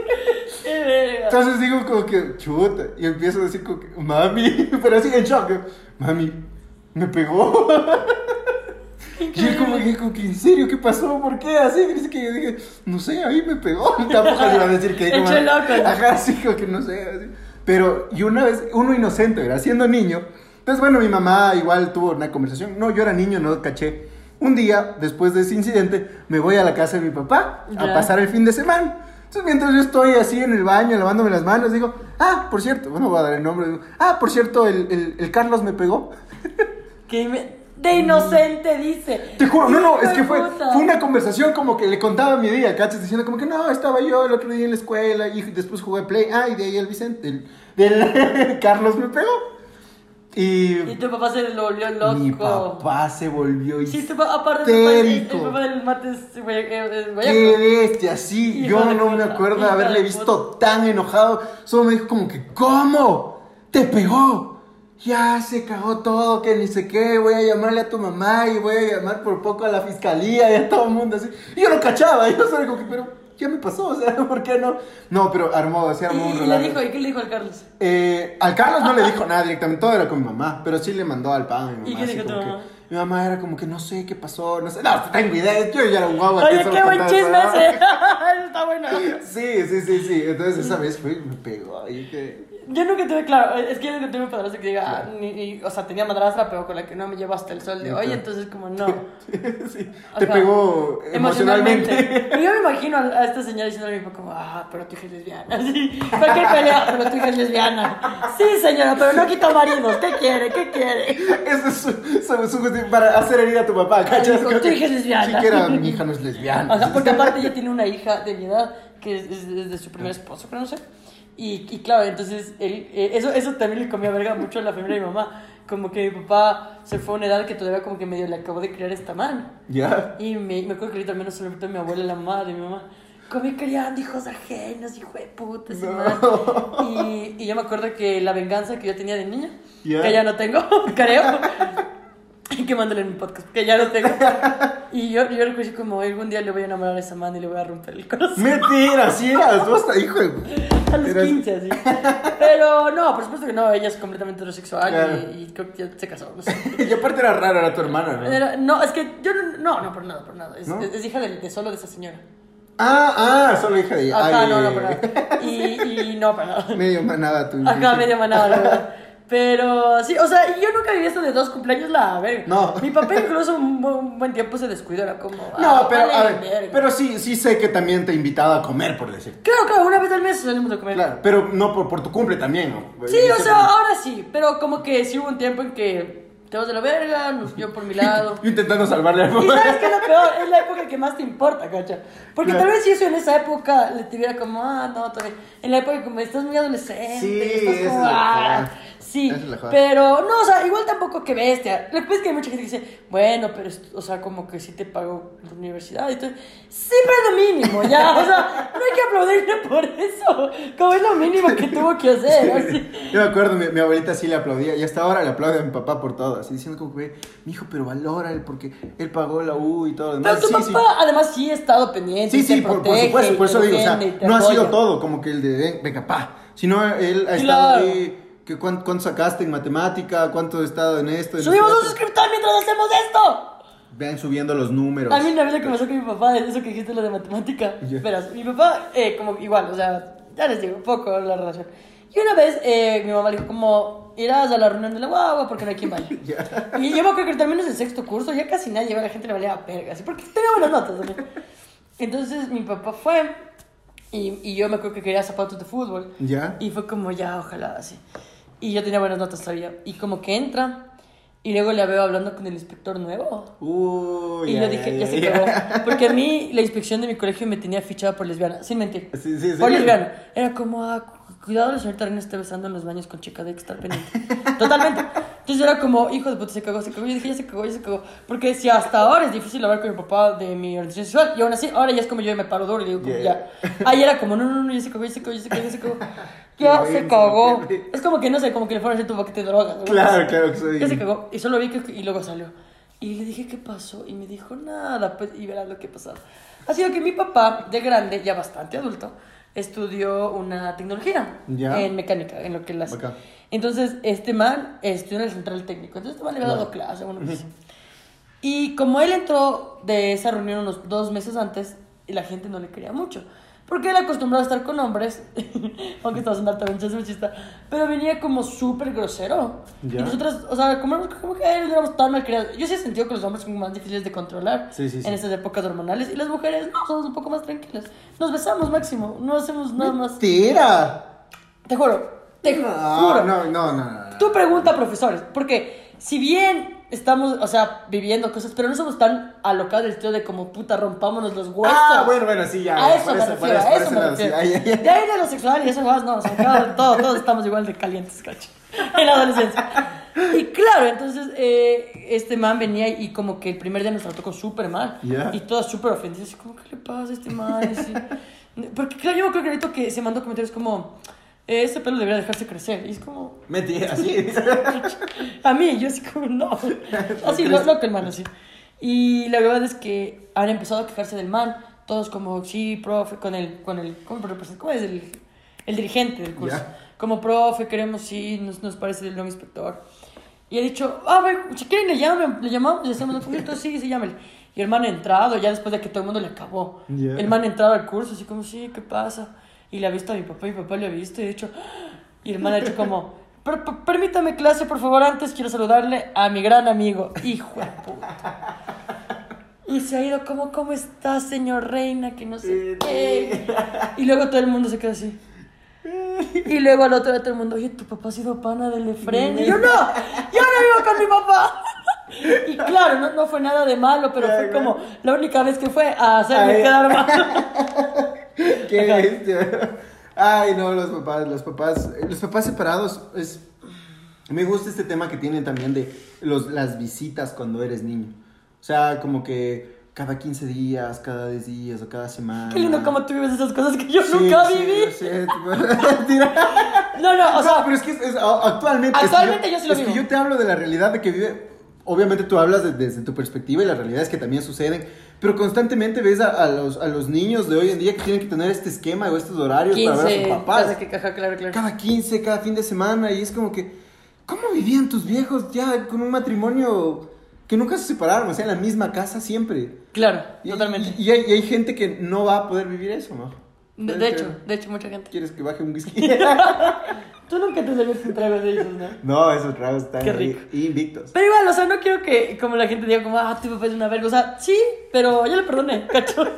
Entonces digo como que, chuta, y empiezo a decir como que, mami, pero así en shock, mami, me pegó. Y él como que, como que, ¿en serio qué pasó? ¿Por qué? Así, dice que yo dije, no sé, ahí me pegó. Tampoco le iba a decir que... Hecho loco. Ajá, así como que no sé. así. Pero, y una vez, uno inocente, ¿verdad? Siendo niño. Entonces, bueno, mi mamá igual tuvo una conversación. No, yo era niño, no caché. Un día, después de ese incidente, me voy a la casa de mi papá a Ya. pasar el fin de semana. Entonces, mientras yo estoy así en el baño, lavándome las manos, digo, ah, por cierto, bueno, voy a dar el nombre. digo, ah, por cierto, el, el, el Carlos me pegó. Que me- De inocente dice. Te juro, no, no, es que fue, fue una conversación como que le contaba mi día, ¿cachas? Diciendo como que no, estaba yo el otro día en la escuela y después jugué Play. Ah, y de ahí el Vicente, el, Carlos me pegó. Y, Y tu papá se lo volvió loco. mi papá se volvió Sí, tu papá, aparte el, el histérico. papá del mate es eh, eh, Qué bestia, sí. Hijo Yo no me acuerdo de haberle visto tan enojado. Solo me dijo como que, ¿cómo? ¿Te pegó? Ya se cagó todo, que ni sé qué. Voy a llamarle a tu mamá y voy a llamar por poco a la fiscalía y a todo el mundo así. Y yo lo cachaba, yo solo como que, pero, ¿qué me pasó? O sea, ¿por qué no? No, pero armó, se armó un Y, y le relajo. dijo, ¿y qué le dijo al Carlos? Eh, al Carlos no le dijo nada directamente, todo era con mi mamá, pero sí le mandó al pan a mi mamá. ¿Y qué dijo tu mamá? mi mamá era como que no sé qué pasó, no sé, no, tengo idea, yo ya era un guagua. Oye, qué buen chisme ese. Está bueno. Sí, sí, sí, sí. Entonces esa vez fue y me pegó. Y que... Yo nunca tuve, claro, es que yo nunca tuve un padrastro que diga, ah, ni- o sea, tenía madrastra, pero con la que no me llevo hasta el sol de hoy, Claro. entonces como no. sí, te pegó emocionalmente. Y yo me imagino a, esta señora diciendo a mi papá como, ah, pero tu hija es lesbiana. Así, cualquier pelea, pero tu hija es lesbiana. Sí, señora, pero no quito maridos. ¿Qué quiere? ¿Qué quiere? Ese es su, su, para hacer herida a tu papá, ¿cachas? dijo, tu hija es lesbiana. Siquiera mi hija no es lesbiana. Ajá, porque aparte ella tiene una hija de mi edad que es, es- es de su primer esposo, creo, no sé. Y, y claro, entonces él, eh, eso, eso también le comía verga mucho a la familia de mi mamá. Como que mi papá se fue a una edad que todavía como que medio le acabó de criar esta man. Ya. Y me, me acuerdo que ahorita al menos se lo a mi abuela, la mamá de mi mamá. comí criando hijos ajenos, hijo de puta. No. Y, y yo me acuerdo que la venganza que yo tenía de niña, que ya no tengo, creo. Hay que mándale en mi podcast, que ya no tengo. Y yo, yo recuerdo así como algún día le voy a enamorar a esa man y le voy a romper el corazón. Mentira, sí eras, vos, hijo de... A los Eras- 15, así. Pero no, por supuesto que no, ella es completamente heterosexual Claro. y, y creo que ya se casó. No, sé. Y aparte era raro, era tu hermana, ¿no? Era- no, es que yo no, no, no, por nada, por nada. Es, ¿No? es- es hija de, de solo de esa señora. Ah, ah, solo hija de ella. Ajá, Ay, no, no, por nada. Y, y no, para nada. Medio manada tu Acá medio manada, la verdad. Pero sí, o sea, yo nunca viví esto de dos cumpleaños, la verga. No. Mi papá incluso un, un buen tiempo se descuidó, era como. No, ah, pero, vale, a ver, verga. pero sí, sí sé que también te he invitado a comer, por decir. Claro, claro, una vez al mes salimos a comer. Claro, pero no por, por tu cumple también, ¿no? Sí, o sea, ahora sí, pero como que sí hubo un tiempo en que te vas de la verga, nos- yo por mi lado. Yo intentando salvarle al Y sabes qué es lo peor, es la época que más te importa, cacha. Porque Claro. tal vez si eso en esa época le tuviera como, ah, no, todavía. En la época como estás muy adolescente, Sí, estás como, es ah. Sí. Pero no, o sea, igual tampoco que bestia. Lo que hay mucha gente que dice, bueno, pero, es- o sea, como que sí te pagó la universidad y todo. Sí, pero es lo mínimo, ya. O sea, no hay que aplaudirle por eso. Como es lo mínimo que tuvo que hacer. así. Yo me acuerdo, mi, mi abuelita sí le aplaudía y hasta ahora le aplaude a mi papá por todo, así diciendo como que, mi hijo, pero valora él porque él pagó la U y todo lo Pero tu Sí, sí. papá, además, sí ha estado pendiente. Sí, sí, por, supuesto, por eso digo, o sea, no ha sido apoya. todo como que el de, ven- venga, pa, sino él ha estado Claro. ahí, que cuán- cuánto, sacaste en matemática, cuánto has estado en esto. en Subimos un suscriptor mientras hacemos esto. Vean subiendo los números. A mí una vez lo que pasó con mi papá, es eso que dijiste lo de matemática. Ya. Verás, mi papá, eh, como igual, o sea, ya les digo, poco la relación. Y una vez eh, mi mamá le dijo como, irás a la reunión de la guagua porque no hay quien vaya. Ya. Y yo me acuerdo que terminas el sexto curso, ya casi nadie, la gente le valía verga, así, porque tenía buenas notas. ¿no? Entonces mi papá fue y, y yo me acuerdo que quería zapatos de fútbol. ¿Ya? Y fue como, ya, ojalá, así. Y yo tenía buenas notas todavía. Y como que entra y luego le veo hablando con el inspector nuevo. Uy, Y yo dije, ya, ya se ya. cagó. Porque a mí la inspección de mi colegio me tenía fichada por lesbiana, sin mentir. Sí, sí, sí. Por lesbiana. Era como, ah, cuidado, la señorita Reina está besando en los baños con chica de que estar pendiente. Totalmente. Entonces era como, hijo de puta, se cagó, se cagó. Yo dije, ya se cagó, ya se cagó. Porque si hasta ahora es difícil hablar con mi papá de mi orientación sexual, y aún así, ahora ya es como yo me paro duro y digo, como, Ya, ya. Ahí era como, no, no, no, ya se cagó, ya se cagó, ya se cagó, ya se cagó. Qué Ya se cagó. qué. Es como que, no sé, como que le fueron a hacer tu paquete de drogas. ¿no? Claro, claro que soy. Ya se cagó. Y solo vi que y luego salió. Y le dije, ¿qué pasó? Y me dijo, nada, pues, y verás lo que pasó. Ha sido que mi papá, de grande, ya bastante adulto, estudió una tecnología Ya. en mecánica, en lo que. Bacán. Entonces, este man estudió en el central técnico. Entonces, este man le había dado clase, bueno, pues, Y como él entró de esa reunión unos dos meses antes, la gente no le quería mucho. Porque él acostumbrado a estar con hombres, aunque estaba sonando también es machista, pero venía como súper grosero. Ya. Y nosotros, o sea, como como mujeres, no éramos tan mal criados. Yo sí he sentido que los hombres son más difíciles de controlar Sí, sí, sí. en estas épocas hormonales y las mujeres no, somos un poco más tranquilas. Nos besamos máximo, no hacemos nada más. Mentira. Te juro, te No, juro. no, no, no, no. Tú pregunta a profesores, porque si bien estamos, o sea, viviendo cosas, pero no somos tan alocados del estilo de como puta rompámonos los huesos. Ah, bueno, bueno, sí, ya. A eso me refiero, a eso me refiero. De ahí de lo sexual y eso más, no, o sea, acá todo- todos estamos igual de calientes, cacho, en la adolescencia. Y claro, entonces eh, este man venía y como que el primer día nos trató con súper mal. Ya. Y todas súper ofendidas, así como, ¿qué le pasa a este man? Así. Porque claro, yo acuerdo que ahorita que se mandó comentarios como, ese pelo debería dejarse crecer. Y es como, Mentira, sí. a mí, yo así como, no. Así, lo, loco el man, así. Y la verdad es que han empezado a quejarse del man. Todos como, sí, profe, con el, con el, ¿cómo? ¿Cómo es el, el dirigente del curso? Ya. Como, profe, queremos, sí, nos, nos parece el nuevo inspector. Y he dicho, ah, ver, si quieren le llaman, le llamamos, le hacemos un poquito, sí, sí, llámele. Y el man ha entrado, ya después de que todo el mundo le acabó. Ya. El man ha entrado al curso, así como, sí, ¿qué pasa? Y le ha visto a mi papá, mi papá le ha visto, y ha dicho, y el man ha dicho como, "Per- per- permítame clase, por favor, antes quiero saludarle a mi gran amigo. Hijo de puta. Y se ha ido como, ¿cómo está, señor Reina? Que no sé qué. Y luego todo el mundo se queda así. Y luego al otro día todo el mundo, oye, tu papá ha sido pana del Efren. Y yo, no, yo no vivo con mi papá. Y claro, no, no fue nada de malo, pero fue como la única vez que fue a hacerme quedar mal. Qué bestia. Ay, no, los papás, los papás, los papás separados es me gusta este tema que tienen también de los, las visitas cuando eres niño. O sea, como que cada 15 días, cada 10 días o cada semana. Qué lindo como tú vives esas cosas que yo Sí, nunca sí, viví. sí. No, no, o No, sea, pero es que es- es- actualmente. es que Actualmente yo sí lo Es que vivo. yo te hablo de la realidad de que vive. Obviamente tú hablas de- desde tu perspectiva y la realidad es que también suceden. Pero constantemente ves a, a los, a los niños de hoy en día que tienen que tener este esquema o estos horarios para ver a 15, sus papás. pasa que caja, claro, claro. Cada 15, cada fin de semana. Y es como que. ¿Cómo vivían tus viejos ya con un matrimonio que nunca se separaron? O sea, en la misma casa siempre. Claro, Y- totalmente. Y, y hay, y hay gente que no va a poder vivir eso, ¿no? De, de hecho, de hecho, mucha gente. ¿Quieres que baje un whisky? Tú nunca te serviste un trago de esos, ¿no? no, esos tragos están Qué rico. invictos. Pero igual, o sea, no quiero que como la gente diga como, ah, tu papá es una verga. O sea, sí, pero yo le perdoné, cacho. No,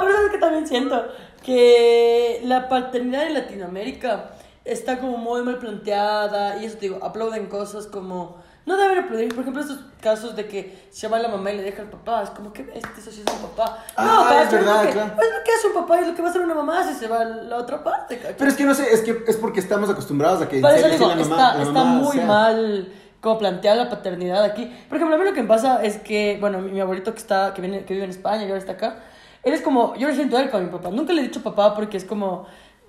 pero sabes que también siento que la paternidad en Latinoamérica está como muy mal planteada y eso te digo, aplauden cosas como... No deben aplaudir, por ejemplo, estos casos de que se llama a la mamá y le deja al papá, es como que este eso sí es un papá. Ah, no, es verdad, que, claro. es lo que hace un papá y es lo que va a hacer una mamá si se va a la otra parte. Pero es que no sé, es que es porque estamos acostumbrados a que Por eso serio, sí, digo, la mamá- está, la está mamá muy sea. mal como planteada la paternidad aquí. Por ejemplo, a mí lo que me pasa es que, bueno, mi, mi abuelito que está, que, viene, que vive en España y ahora está acá, él es como, yo le siento él para mi papá. Nunca le he dicho papá porque es como,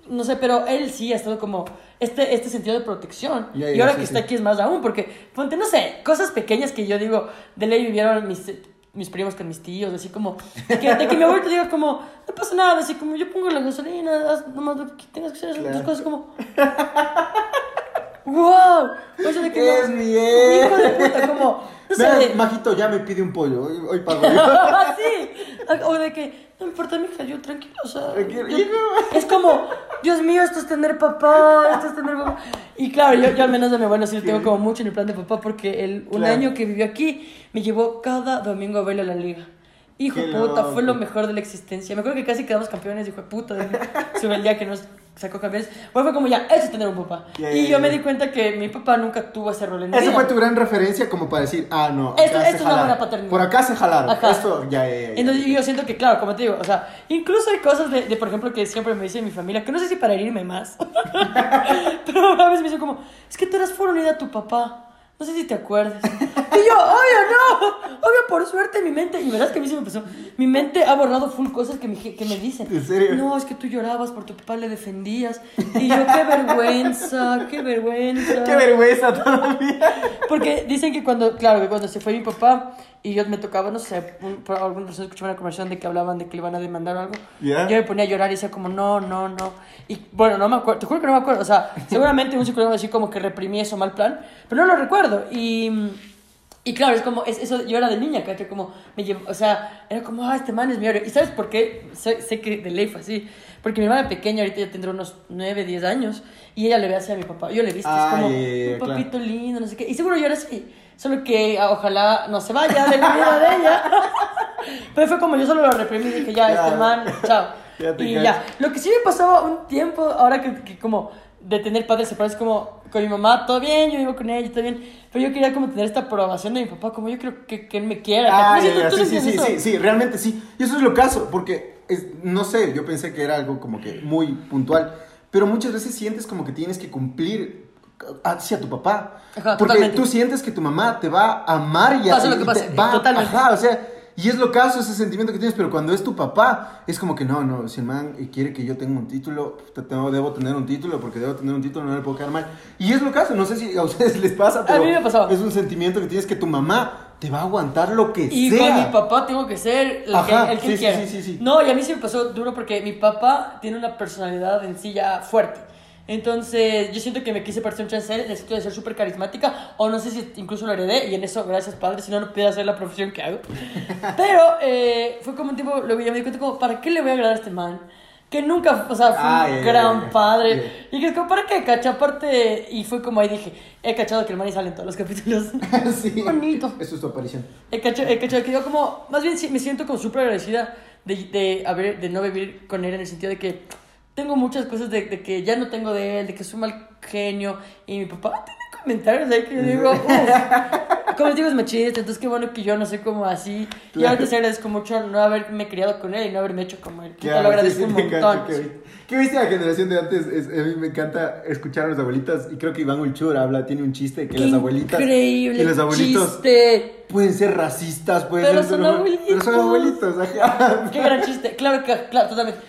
no sé, pero él sí ha estado como este, este sentido de protección. Y ahora sí, que sí. está aquí es más aún, porque, ponte, no sé, cosas pequeñas que yo digo, de ley vivieron mis mis primos con mis tíos, así como, de que, de que mi abuelito diga como, no pasa nada, así como, yo pongo la gasolina, haz nomás lo que tengas que hacer, Claro. cosas como, ¡Wow! O sea, de que no- hijo de puta, como. Vean, de- Majito ya me pide un pollo, hoy, hoy pago. Así. O de que, no importa, mija, yo tranquilo, o sea. Tranquilo, yo- es como, Dios mío, esto es tener papá, esto es tener papá. Y claro, yo, yo al menos de mi abuelo sí lo tengo como mucho en el plan de papá, porque él, un Claro. año que vivió aquí, me llevó cada domingo a verlo a la liga. Hijo Qué de puta, fue lo mejor de la existencia. Me acuerdo que casi quedamos campeones, hijo de puta, de- sobre el día que nos sacó campeones. Bueno, fue como ya, eso es tener un papá. Ya, y ya, yo ya. me di cuenta que mi papá nunca tuvo ese rol en mi Esa vida. fue tu gran referencia como para decir, ah, no, Esto- esto es una buena paternidad. Por acá se jalaron. Ajá. Esto, ya, ya, ya. Entonces yo siento que, claro, como te digo, o sea, incluso hay cosas de, de, por ejemplo, que siempre me dice mi familia, que no sé si para herirme más, pero a veces me dicen como, es que tú eras unida a tu papá, no sé si te acuerdas. Y yo, obvio, no, obvio, por suerte mi mente, y verás que a mí sí me pasó, mi mente ha borrado full cosas que me, que me dicen. ¿En serio? No, es que tú llorabas por tu papá, le defendías. Y yo, qué vergüenza, qué vergüenza. Qué vergüenza todavía. Porque dicen que cuando, claro, que cuando se fue mi papá y yo me tocaba, no sé, un, por alguna persona escuchaba una conversación de que hablaban de que le iban a demandar o algo. Ya. Yo me ponía a llorar y decía como, no, no, no. Y bueno, no me acuerdo, te juro que no me acuerdo. O sea, seguramente un psicólogo así como que reprimí eso mal plan, pero no lo recuerdo. Y, y claro, es como, es, eso, yo era de niña, ¿cachai? Como, me llevó, o sea, era como, ah, este man es mi héroe. ¿Y sabes por qué? Sé, sé que de ley fue así. Porque mi hermana pequeña ahorita ya tendrá unos 9, 10 años y ella le ve así a mi papá. Yo le he visto, Ah, es como, un claro. papito lindo, no sé qué. Y seguro yo era así. Solo que ah, ojalá no se vaya de la vida de ella. Pero fue como yo solo lo reprimí y dije, ya, Ya. este man, chao. Ya y ya. Lo que sí me pasaba un tiempo, ahora que, que como de tener padres separados, como con mi mamá, todo bien, yo vivo con ella, todo bien. Pero yo quería como tener esta aprobación de mi papá, como yo quiero que, que él me quiera. Ah, ¿No sé, ya, ya, sí, sí, sí, sí, sí, realmente sí. Y eso es lo caso, porque, es- no sé, yo pensé que era algo como que muy puntual, pero muchas veces sientes como que tienes que cumplir hacia tu papá. Ajá, porque totalmente. tú sientes que tu mamá te va a amar y a- Pase lo que y pase, te va, totalmente. Ajá, o sea, y es lo caso ese sentimiento que tienes, pero cuando es tu papá, es como que no, no, si el man quiere que yo tenga un título, puta, tengo- debo tener un título, porque debo tener un título, no le puedo quedar mal. Y es lo caso, no sé si a ustedes les pasa, pero mí me pasaba. es un sentimiento que tienes que tu mamá te va a aguantar lo que Y sea. con mi papá tengo que ser el Ajá, que, el que sí, él quiera. sí, sí. No, y a mí sí me pasó duro porque mi papá tiene una personalidad en sí ya fuerte. Entonces, yo siento que me quise parecer un chance necesito de ser súper carismática, o no sé si incluso lo heredé, y en eso, gracias padre, si no, no pudiera hacer la profesión que hago. Pero eh, fue como un tiempo, luego ya me di cuenta, como, ¿para qué le voy a agradar a este man? Que nunca, o sea, fue Ah, un gran padre. Y que es como, ¿para qué, cacha? Aparte, y fue como ahí dije, he cachado que el man y sale en todos los capítulos. sí. Bonito. Eso es tu aparición. El cacho, el cacho que yo como, más bien sí, me siento como súper agradecida de, de, de no vivir con él en el sentido de que tengo muchas cosas de, de que ya no tengo de él, de que es un mal genio y mi papá tiene comentarios ahí que yo digo, "Uf". como les digo, es machista, entonces qué bueno que yo no soy como así. Y ahorita te agradezco mucho no haberme criado con él y no haberme hecho como él. Claro, lo agradezco sí, sí, un montón. qué- ¿Qué viste la generación de antes? Es- a mí me encanta escuchar a los abuelitos y creo que Iván Ulchur habla, tiene un chiste que Qué las abuelitas increíble que los abuelitos chiste. pueden ser racistas, pueden Pero ser son abuelitos. pero son abuelitos. Qué gran chiste. Claro que, claro, totalmente.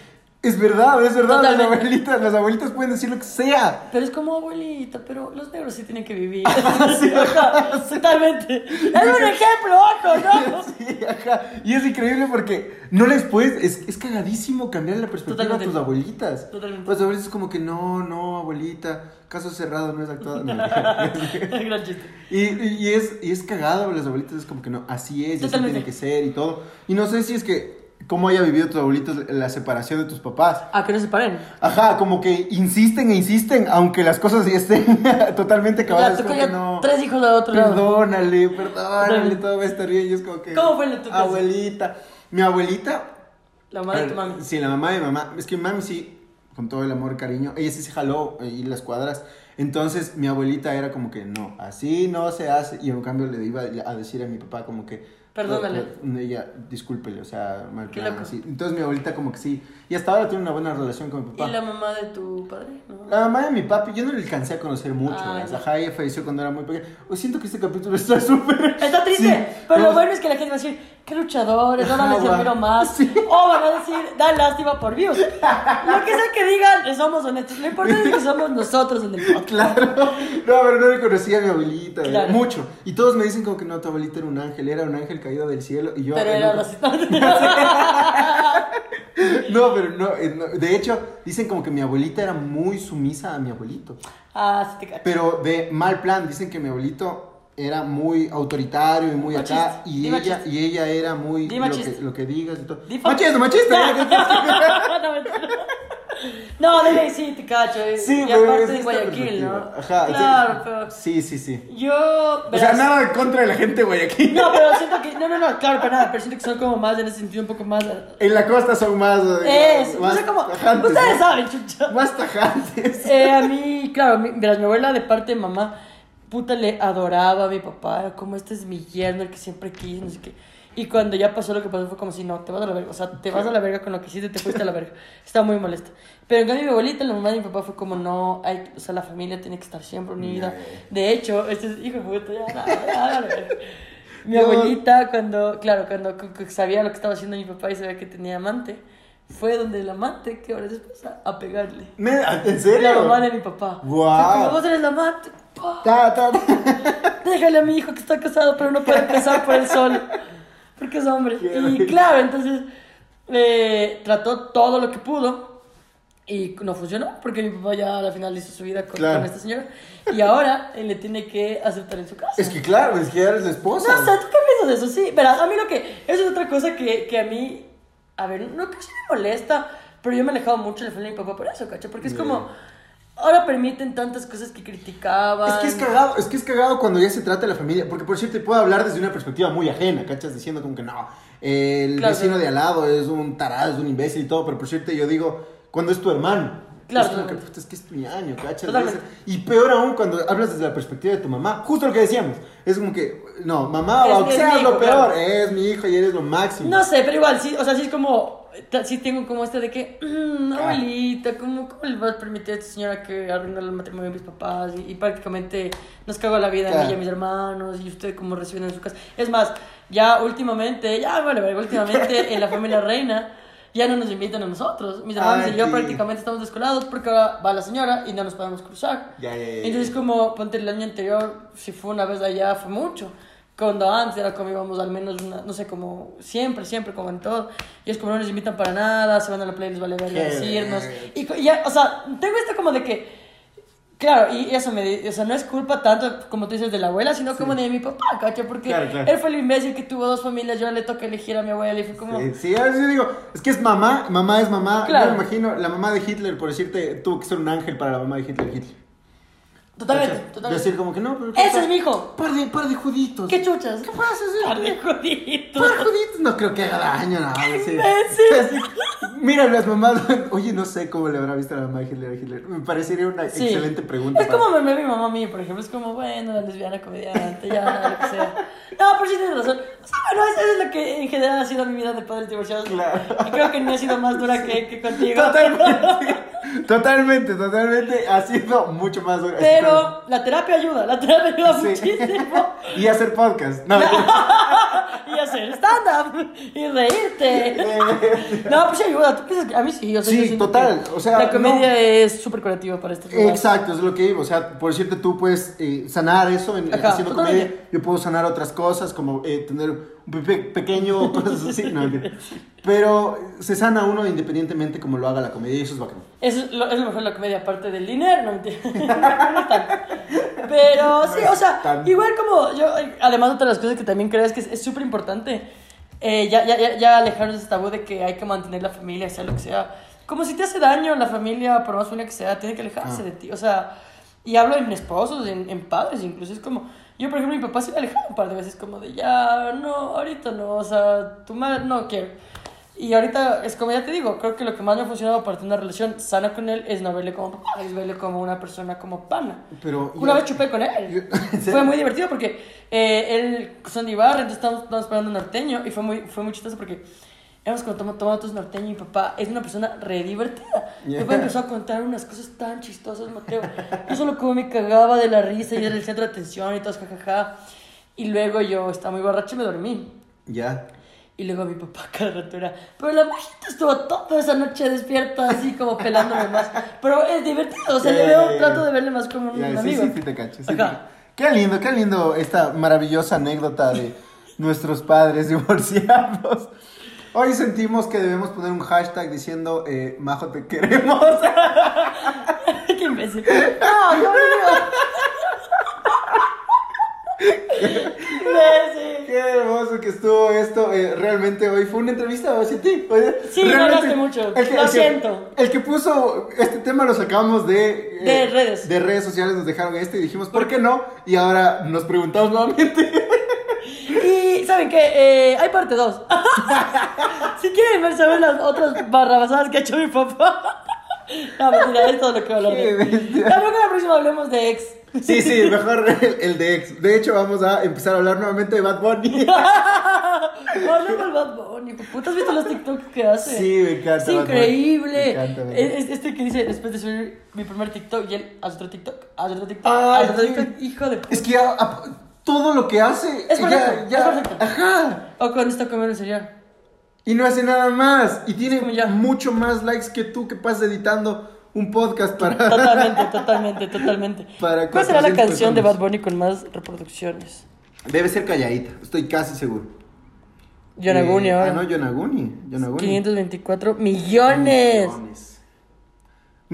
Es verdad, es verdad, las abuelitas, las abuelitas pueden decir lo que sea. Pero es como abuelita, pero los negros sí tienen que vivir. Sí, Ajá, Totalmente. Es un ejemplo, ojo, ¿no? Sí, ajá. Y es increíble porque no les puedes. Es, es cagadísimo cambiar la perspectiva Totalmente. a tus abuelitas. Totalmente. Pues abuelitas es como que no, no, abuelita. Caso cerrado, no es actuado. No. gran chiste. y, y, y es, y es cagado, las abuelitas es como que no, así es, y así tiene que ser y todo. Y no sé si es que. ¿Cómo haya vivido tus abuelitos la separación de tus papás? Ah, que no se paren. Ajá, como que insisten e insisten, aunque las cosas ya estén totalmente acabadas. ya no. tres hijos de otro lado. Perdónale, perdónale, todo va a estar bien. Y es como que. ¿Cómo fue tu? Abuelita. Mi abuelita. La mamá de tu mami. Sí, la mamá de mi mamá. Es que mi mami sí, con todo el amor y cariño, ella sí se jaló y las cuadras. Entonces mi abuelita era como que no, así no se hace. Y en cambio le iba a decir a mi papá como que. Perdónale. "No, Ella, discúlpele, o sea, mal así. Entonces mi abuelita como que sí. Y hasta ahora tiene una buena relación con mi papá. ¿Y la mamá de tu padre? No. La mamá de mi papi, yo no le alcancé a conocer mucho. Ah. Ajá, ella falleció cuando era muy pequeña. Hoy siento que este capítulo está súper. Está triste, Sí. pero lo bueno es que la gente va a decir, qué luchadores, ahora les admiro más. Sí. O van a decir, da lástima por views. Lo que sea que digan, somos honestos. Lo importante es que somos nosotros en el podcast. Claro. No, pero no reconocía a mi abuelita. ¿eh? Claro. Mucho. Y todos me dicen como que no, tu abuelita era un ángel, era un ángel caído del cielo. Y yo. Pero era racista. No, pero no, eh, no. De hecho, dicen como que mi abuelita era muy sumisa a mi abuelito. Ah, sí te cacho. Pero de mal plan, dicen que mi abuelito era muy autoritario y muy acá. Y Di ella, machista. y ella era muy. Lo, que, lo que digas y todo. Di Machista, machista. no, mentira. No, de ley sí te cacho. eh. Sí, y aparte de Guayaquil, ¿no? Ajá. Claro, sí. pero Sí, sí, sí. yo. O sea, verás, nada en contra de la gente de Guayaquil. No, pero siento que. No, no, no, claro, para nada. Pero siento que son como más en ese sentido, un poco más. En la costa son más. eh, Es, más cómo. tajantes, Ustedes ¿no? saben, chucha. Más tajantes. Eh, a mí, claro, mi, verás, mi abuela de parte de mamá, puta, le adoraba a mi papá. Era como, este es mi yerno, el que siempre quise, no sé qué. Y cuando ya pasó lo que pasó, fue como si no, te vas a la verga. O sea, te vas a la verga con lo que hiciste, te fuiste a la verga. Estaba muy molesta. Pero en cambio, mi abuelita, la mamá de mi papá, fue como, no, hay, o sea, la familia tiene que estar siempre unida. De hecho, este es hijo de puta, ya, ya, ya, ya, ya. Mi No. abuelita, cuando, claro, cuando sabía lo que estaba haciendo mi papá y sabía que tenía amante, fue donde el amante, que ahora es esposa, a pegarle. ¿En serio? La mamá de mi papá. Guau. Fue como, vos eres la amante. pa. Ta, ta, ta. Déjale a mi hijo que está casado, pero no puede empezar por él solo. Porque es hombre. Qué Y bueno. claro, entonces eh, trató todo lo que pudo. Y no funcionó, porque mi papá ya al final hizo su vida con, Claro. con esta señora. Y ahora él le tiene que aceptar en su casa. Es que claro, es que eres la esposa. No sé, ¿tú qué piensas de eso? Sí, verás, a mí lo que... Eso es otra cosa que, que a mí... A ver, no que sí me molesta, pero yo me he alejado mucho de la familia de mi papá por eso, ¿cacho? Porque es como... Ahora permiten tantas cosas que criticaban. Es que es cagado, es que es cagado cuando ya se trata de la familia, porque por cierto, te puedo hablar desde una perspectiva muy ajena, ¿cachas? Diciendo como que no, el Claro, vecino de al lado es un tarado, es un imbécil y todo, pero por cierto yo digo, cuando es tu hermano, Claro, es como que, puta, es que es tu ñaño, ¿cachas? Y peor aún cuando hablas desde la perspectiva de tu mamá, justo lo que decíamos, es como que, no, mamá, Es aunque seas lo peor, claro. es mi hijo y eres lo máximo. No sé, pero igual, sí, o sea, sí es como... Sí tengo como este de que... "Mm, Ah. abuelita, ¿cómo, ¿cómo le vas a permitir a esta señora que arruine el matrimonio de mis papás? Y, y prácticamente nos cago la vida a mí Claro. y a mis hermanos. Y usted cómo reciben en su casa. Es más, ya últimamente... Ya, bueno, últimamente en la familia reina... Ya no nos invitan a nosotros. Mis hermanos Ay, y yo sí. prácticamente estamos descolados porque ahora va la señora y no nos podemos cruzar. Ya, ya, ya. Entonces, como, ponte el año anterior, si fue una vez allá, fue mucho. Cuando antes era como íbamos al menos, una, no sé, como siempre, siempre, como en todo. Y es como no nos invitan para nada, se van a la playa les vale Qué decirnos. Y ya, o sea, tengo esto como de que, claro, y eso me, o sea, no es culpa tanto, como tú dices, de la abuela, sino como de mi papá, ¿cacho? Porque Claro, claro. él fue el imbécil que tuvo dos familias, yo le toca elegir a mi abuela y fue como... Sí, sí, a veces yo digo, es que es mamá, mamá es mamá. Claro. Yo me imagino, la mamá de Hitler, por decirte, tuvo que ser un ángel para la mamá de Hitler. Hitler. Totalmente, ¿Cachai? totalmente. Decir como que no, pero. ¿qué Ese es mi hijo. Par de, par de juditos. ¿Qué chuchas? ¿Qué pasa? Par de joditos. Par de juditos. No creo que haga daño, no. sí. imbécil. Sí. Mira, las mamás. Oye, no sé cómo le habrá visto a la mamá de Hitler a Hitler. Me parecería una Sí. excelente pregunta. Es para- como me ve mi mamá a mí, por ejemplo. Es como, bueno, la lesbiana comediante, ya, lo que sea. No, pero sí tienes razón. O sea, bueno, eso es lo que en general ha sido mi vida de padres divorciados. Claro. Y creo que ni ha sido más dura que, que contigo. Totalmente. Totalmente, totalmente. Ha sido mucho más. Pero la terapia ayuda, la terapia ayuda Sí. muchísimo. Y hacer podcast. No, Y hacer stand-up y reírte. No, pues ayuda. ¿Tú piensas que- A mí sí. O sea, Sí, total, o sea, La comedia no. es súper curativa para estos lugares. Exacto, es lo que digo. O sea, por decirte, tú puedes eh, sanar eso en, Ajá, haciendo totalmente. comedia. Yo puedo sanar otras cosas, como eh, tener pe- pequeño, cosas así. No. Pero se sana uno independientemente como lo haga la comedia y eso es bacán. Es lo, es lo mejor de la comedia, aparte del dinero, no. Pero sí, o sea, igual como yo, además otra de las cosas que también creo es que es súper importante, eh, ya, ya, ya, ya alejarnos de ese tabú de que hay que mantener la familia, sea lo que sea. Como si te hace daño la familia, por más buena que sea, tiene que alejarse Ah. de ti. O sea, y hablo en esposos, en, en padres incluso. Es como, yo por ejemplo, mi papá se me alejaba un par de veces, como de ya, no, ahorita no, o sea, tu madre no quiero. Y ahorita, es como ya te digo, creo que lo que más me ha funcionado para tener una relación sana con él es no verle como papá, es verle como una persona como pana. Pero Una yo- vez chupé con él. Fue muy divertido porque eh, él son de Ibarra, entonces estábamos, estábamos esperando un norteño y fue muy, fue muy chistoso porque éramos tomando, tomando otros norteño y mi papá es una persona re divertida. Mi papá Yeah. empezó a contar unas cosas tan chistosas, Mateo. Yo solo como me cagaba de la risa y era el centro de atención y todos jajaja. Y luego yo estaba muy borracho y me dormí. Ya. Y luego mi papá cada rato era, pero la majita estuvo toda esa noche despierta así como pelándome más. Pero es divertido, o sea, yo ya, veo, trato de verle más como un Ya, sí, amigo. sí, sí te cacho. sí te Ajá. Qué lindo, qué lindo esta maravillosa anécdota de nuestros padres divorciados. Hoy sentimos que debemos poner un hashtag diciendo, eh, Majo, te queremos. Qué imbécil. No, mío. Imbécil. Qué hermoso que estuvo esto. eh, realmente hoy fue una entrevista hacia ti. Sí, realmente, hablaste mucho. el que- Lo el que- siento. El que puso este tema lo sacamos de... eh, De redes. De redes sociales nos dejaron este y dijimos, ¿por qué no? Y ahora nos preguntamos nuevamente. ¿Saben qué? Eh, hay parte 2. si quieren ver, saber las otras barrabasadas que ha hecho mi papá. No, mentira, es todo lo que voy a hablar de que la próxima hablemos de ex. Sí, sí, mejor el, el de ex. De hecho, vamos a empezar a hablar nuevamente de Bad Bunny. Hablemos del Bad Bunny. Puta, ¿has visto los TikTok que hace? Sí, me encanta Es increíble. Me encanta, me encanta. Es- es- este que dice, después de subir mi primer TikTok, y él hace otro TikTok, hace otro TikTok, hace otro. TikTok. Hijo de puta. Es que todo lo que hace. Es ya, perfecto, ya, es perfecto. Ajá. O cuando está comiendo cereal. Y no hace nada más. Y tiene ya. mucho más likes que tú que pasas editando un podcast para. Totalmente, totalmente, totalmente. Para ¿Cuál será la 400 canción de. Bad Bunny con más reproducciones? Debe ser calladita, estoy casi seguro. Yonaguni Eh, ahora. Ah, no, Yonaguni. Yonaguni. 524 millones. Millones.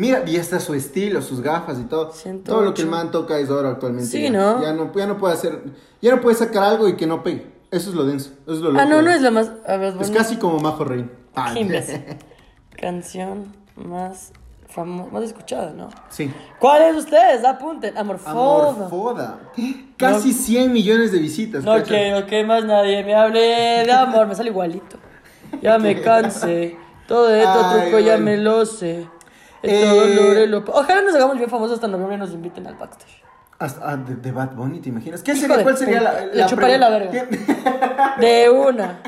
Mira, y hasta su estilo, sus gafas y todo. 108. Todo lo que el man toca es oro actualmente. Sí, ya. ¿no? Ya no, ya no puede hacer. Ya no puede sacar algo y que no pegue. Eso es lo denso. Eso es lo Ah, loco. no, no es la más. A ver, Es casi como Majo Rey. Ah. Canción más famosa, más escuchada, ¿no? Sí. ¿Cuál es ustedes? Apunten. Amorfoda. Amorfoda. Casi 100 millones de visitas. No quiero que más nadie me hable de amor. Me sale igualito. Ya me cansé. Todo esto Ay, truco ya bueno. me lo sé. Eh, Ojalá nos hagamos bien famosos hasta noviembre y nos inviten al backstage. Hasta, ah, de, de Bad Bunny, ¿te imaginas? ¿Qué sería? ¿Cuál sería puta. la, Le chuparía la verga. De una.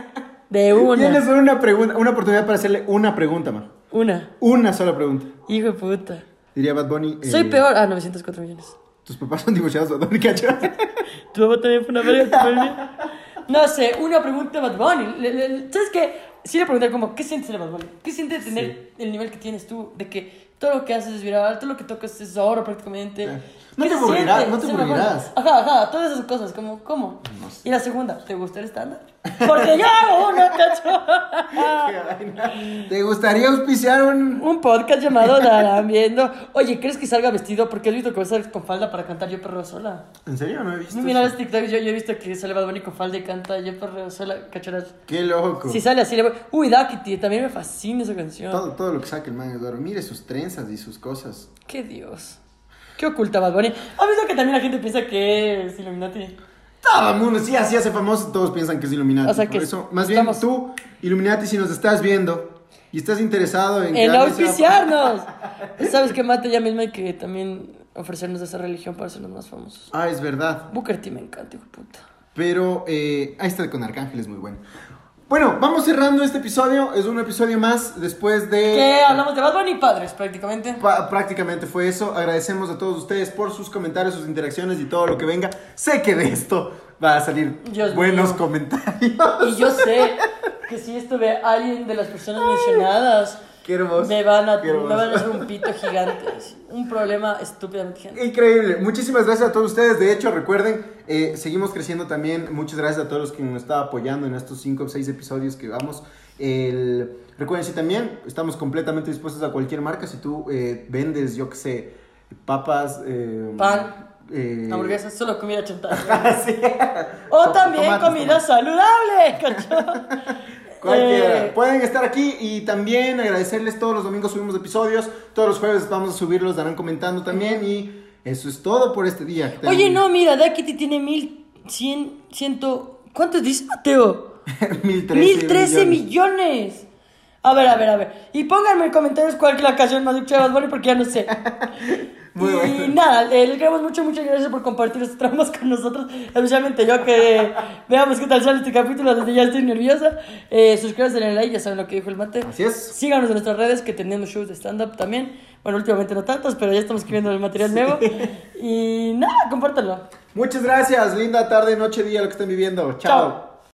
De una. Tienes una pregunta, una oportunidad para hacerle una pregunta, Majo. Una. Una sola pregunta. Hijo de puta. Diría Bad Bunny. eh, Soy peor. Ah, 904 millones. Tus papás son divorciados, Bad Bunny, ¿cachai? Tu papá también fue una verga. tu. No sé, una pregunta Bad Bunny. Le- le- ¿Sabes qué? Sí le pregunté como, ¿qué sientes Bunny? ¿Qué sientes de tener el nivel que tienes tú? De que todo lo que haces es viral, todo lo que tocas es oro prácticamente. Eh, no ¿Qué te aburrirás, no te aburrirás. Ajá, ajá, todas esas cosas, como, ¿cómo? Y la segunda, ¿te gusta el estándar? Porque yo hago uno, cacho. ¿Te gustaría auspiciar un.? Un podcast llamado Darán Viendo. Oye, ¿crees que salga vestido? Porque has visto que va a salir con falda para cantar Yo Perreo Sola. ¿En serio? No he visto. Mira eso. los TikToks, yo, yo he visto que sale Bad Bunny con falda y canta Yo Perreo Sola, cachorras. Qué loco. Si sale así, le voy... Uy, Dakity, también me fascina esa canción. Todo, todo lo que saca el man es oro. Mire sus trenzas y sus cosas. Qué Dios. Qué oculta Bad Bunny. ¿Has visto que también la gente piensa que es Illuminati? Todo el mundo, sí, así hace famoso, todos piensan que es Illuminati. O sea Por que eso, más estamos- bien tú, Illuminati, si nos estás viendo, y estás interesado en... que En sea- auspiciarnos. ¿Sabes qué, Mate? Ya mismo hay que también ofrecernos esa religión para hacernos más famosos. Ah, es verdad. Booker T me encanta, hijo de puta. Pero eh, ahí está con Arcángel, es muy bueno. Bueno, vamos cerrando este episodio. Es un episodio más después de... Que hablamos de Bad Bunny y padres, prácticamente. Pa- prácticamente fue eso. Agradecemos a todos ustedes por sus comentarios, sus interacciones y todo lo que venga. Sé que de esto va a salir Dios buenos mío. comentarios. Y yo sé que si esto ve a alguien de las personas mencionadas, Qué hermoso. me van a, me van a hacer un pito gigante. Un problema estúpidamente gigante. Increíble. Muchísimas gracias a todos ustedes. De hecho, recuerden, eh, seguimos creciendo también. Muchas gracias a todos los que nos están apoyando en estos 5 o 6 episodios que vamos. El... Recuerden, sí, también estamos completamente dispuestos a cualquier marca. Si tú eh, vendes, yo qué sé, papas, eh, Pan. eh, Hamburguesas, solo comida chantada. sí. O también tomates, comida saludable, cacho. Cualquiera. Eh, Pueden estar aquí y también agradecerles. Todos los domingos subimos episodios. Todos los jueves vamos a subirlos, darán comentando también. Y eso es todo por este día. Oye, no, mira, Dakiti tiene mil cien, ciento... ¿Cuántos dice Mateo? 1013 Mil trece millones. millones. A ver, a ver, a ver. Y pónganme en comentarios cuál es la canción más escuchada de porque ya no sé. Muy y bueno. nada, les queremos mucho, muchas gracias por compartir estos traumas con nosotros. Especialmente yo que veamos qué tal sale este capítulo, desde ya estoy nerviosa. Eh, suscríbanse, denle like, ya saben lo que dijo el mate. Así es. Síganos en nuestras redes que tenemos shows de stand-up también. Bueno, últimamente no tantos, pero ya estamos escribiendo el material nuevo. Y nada, compártanlo. Muchas gracias. Linda tarde, noche, día, lo que estén viviendo. Chao. Chao.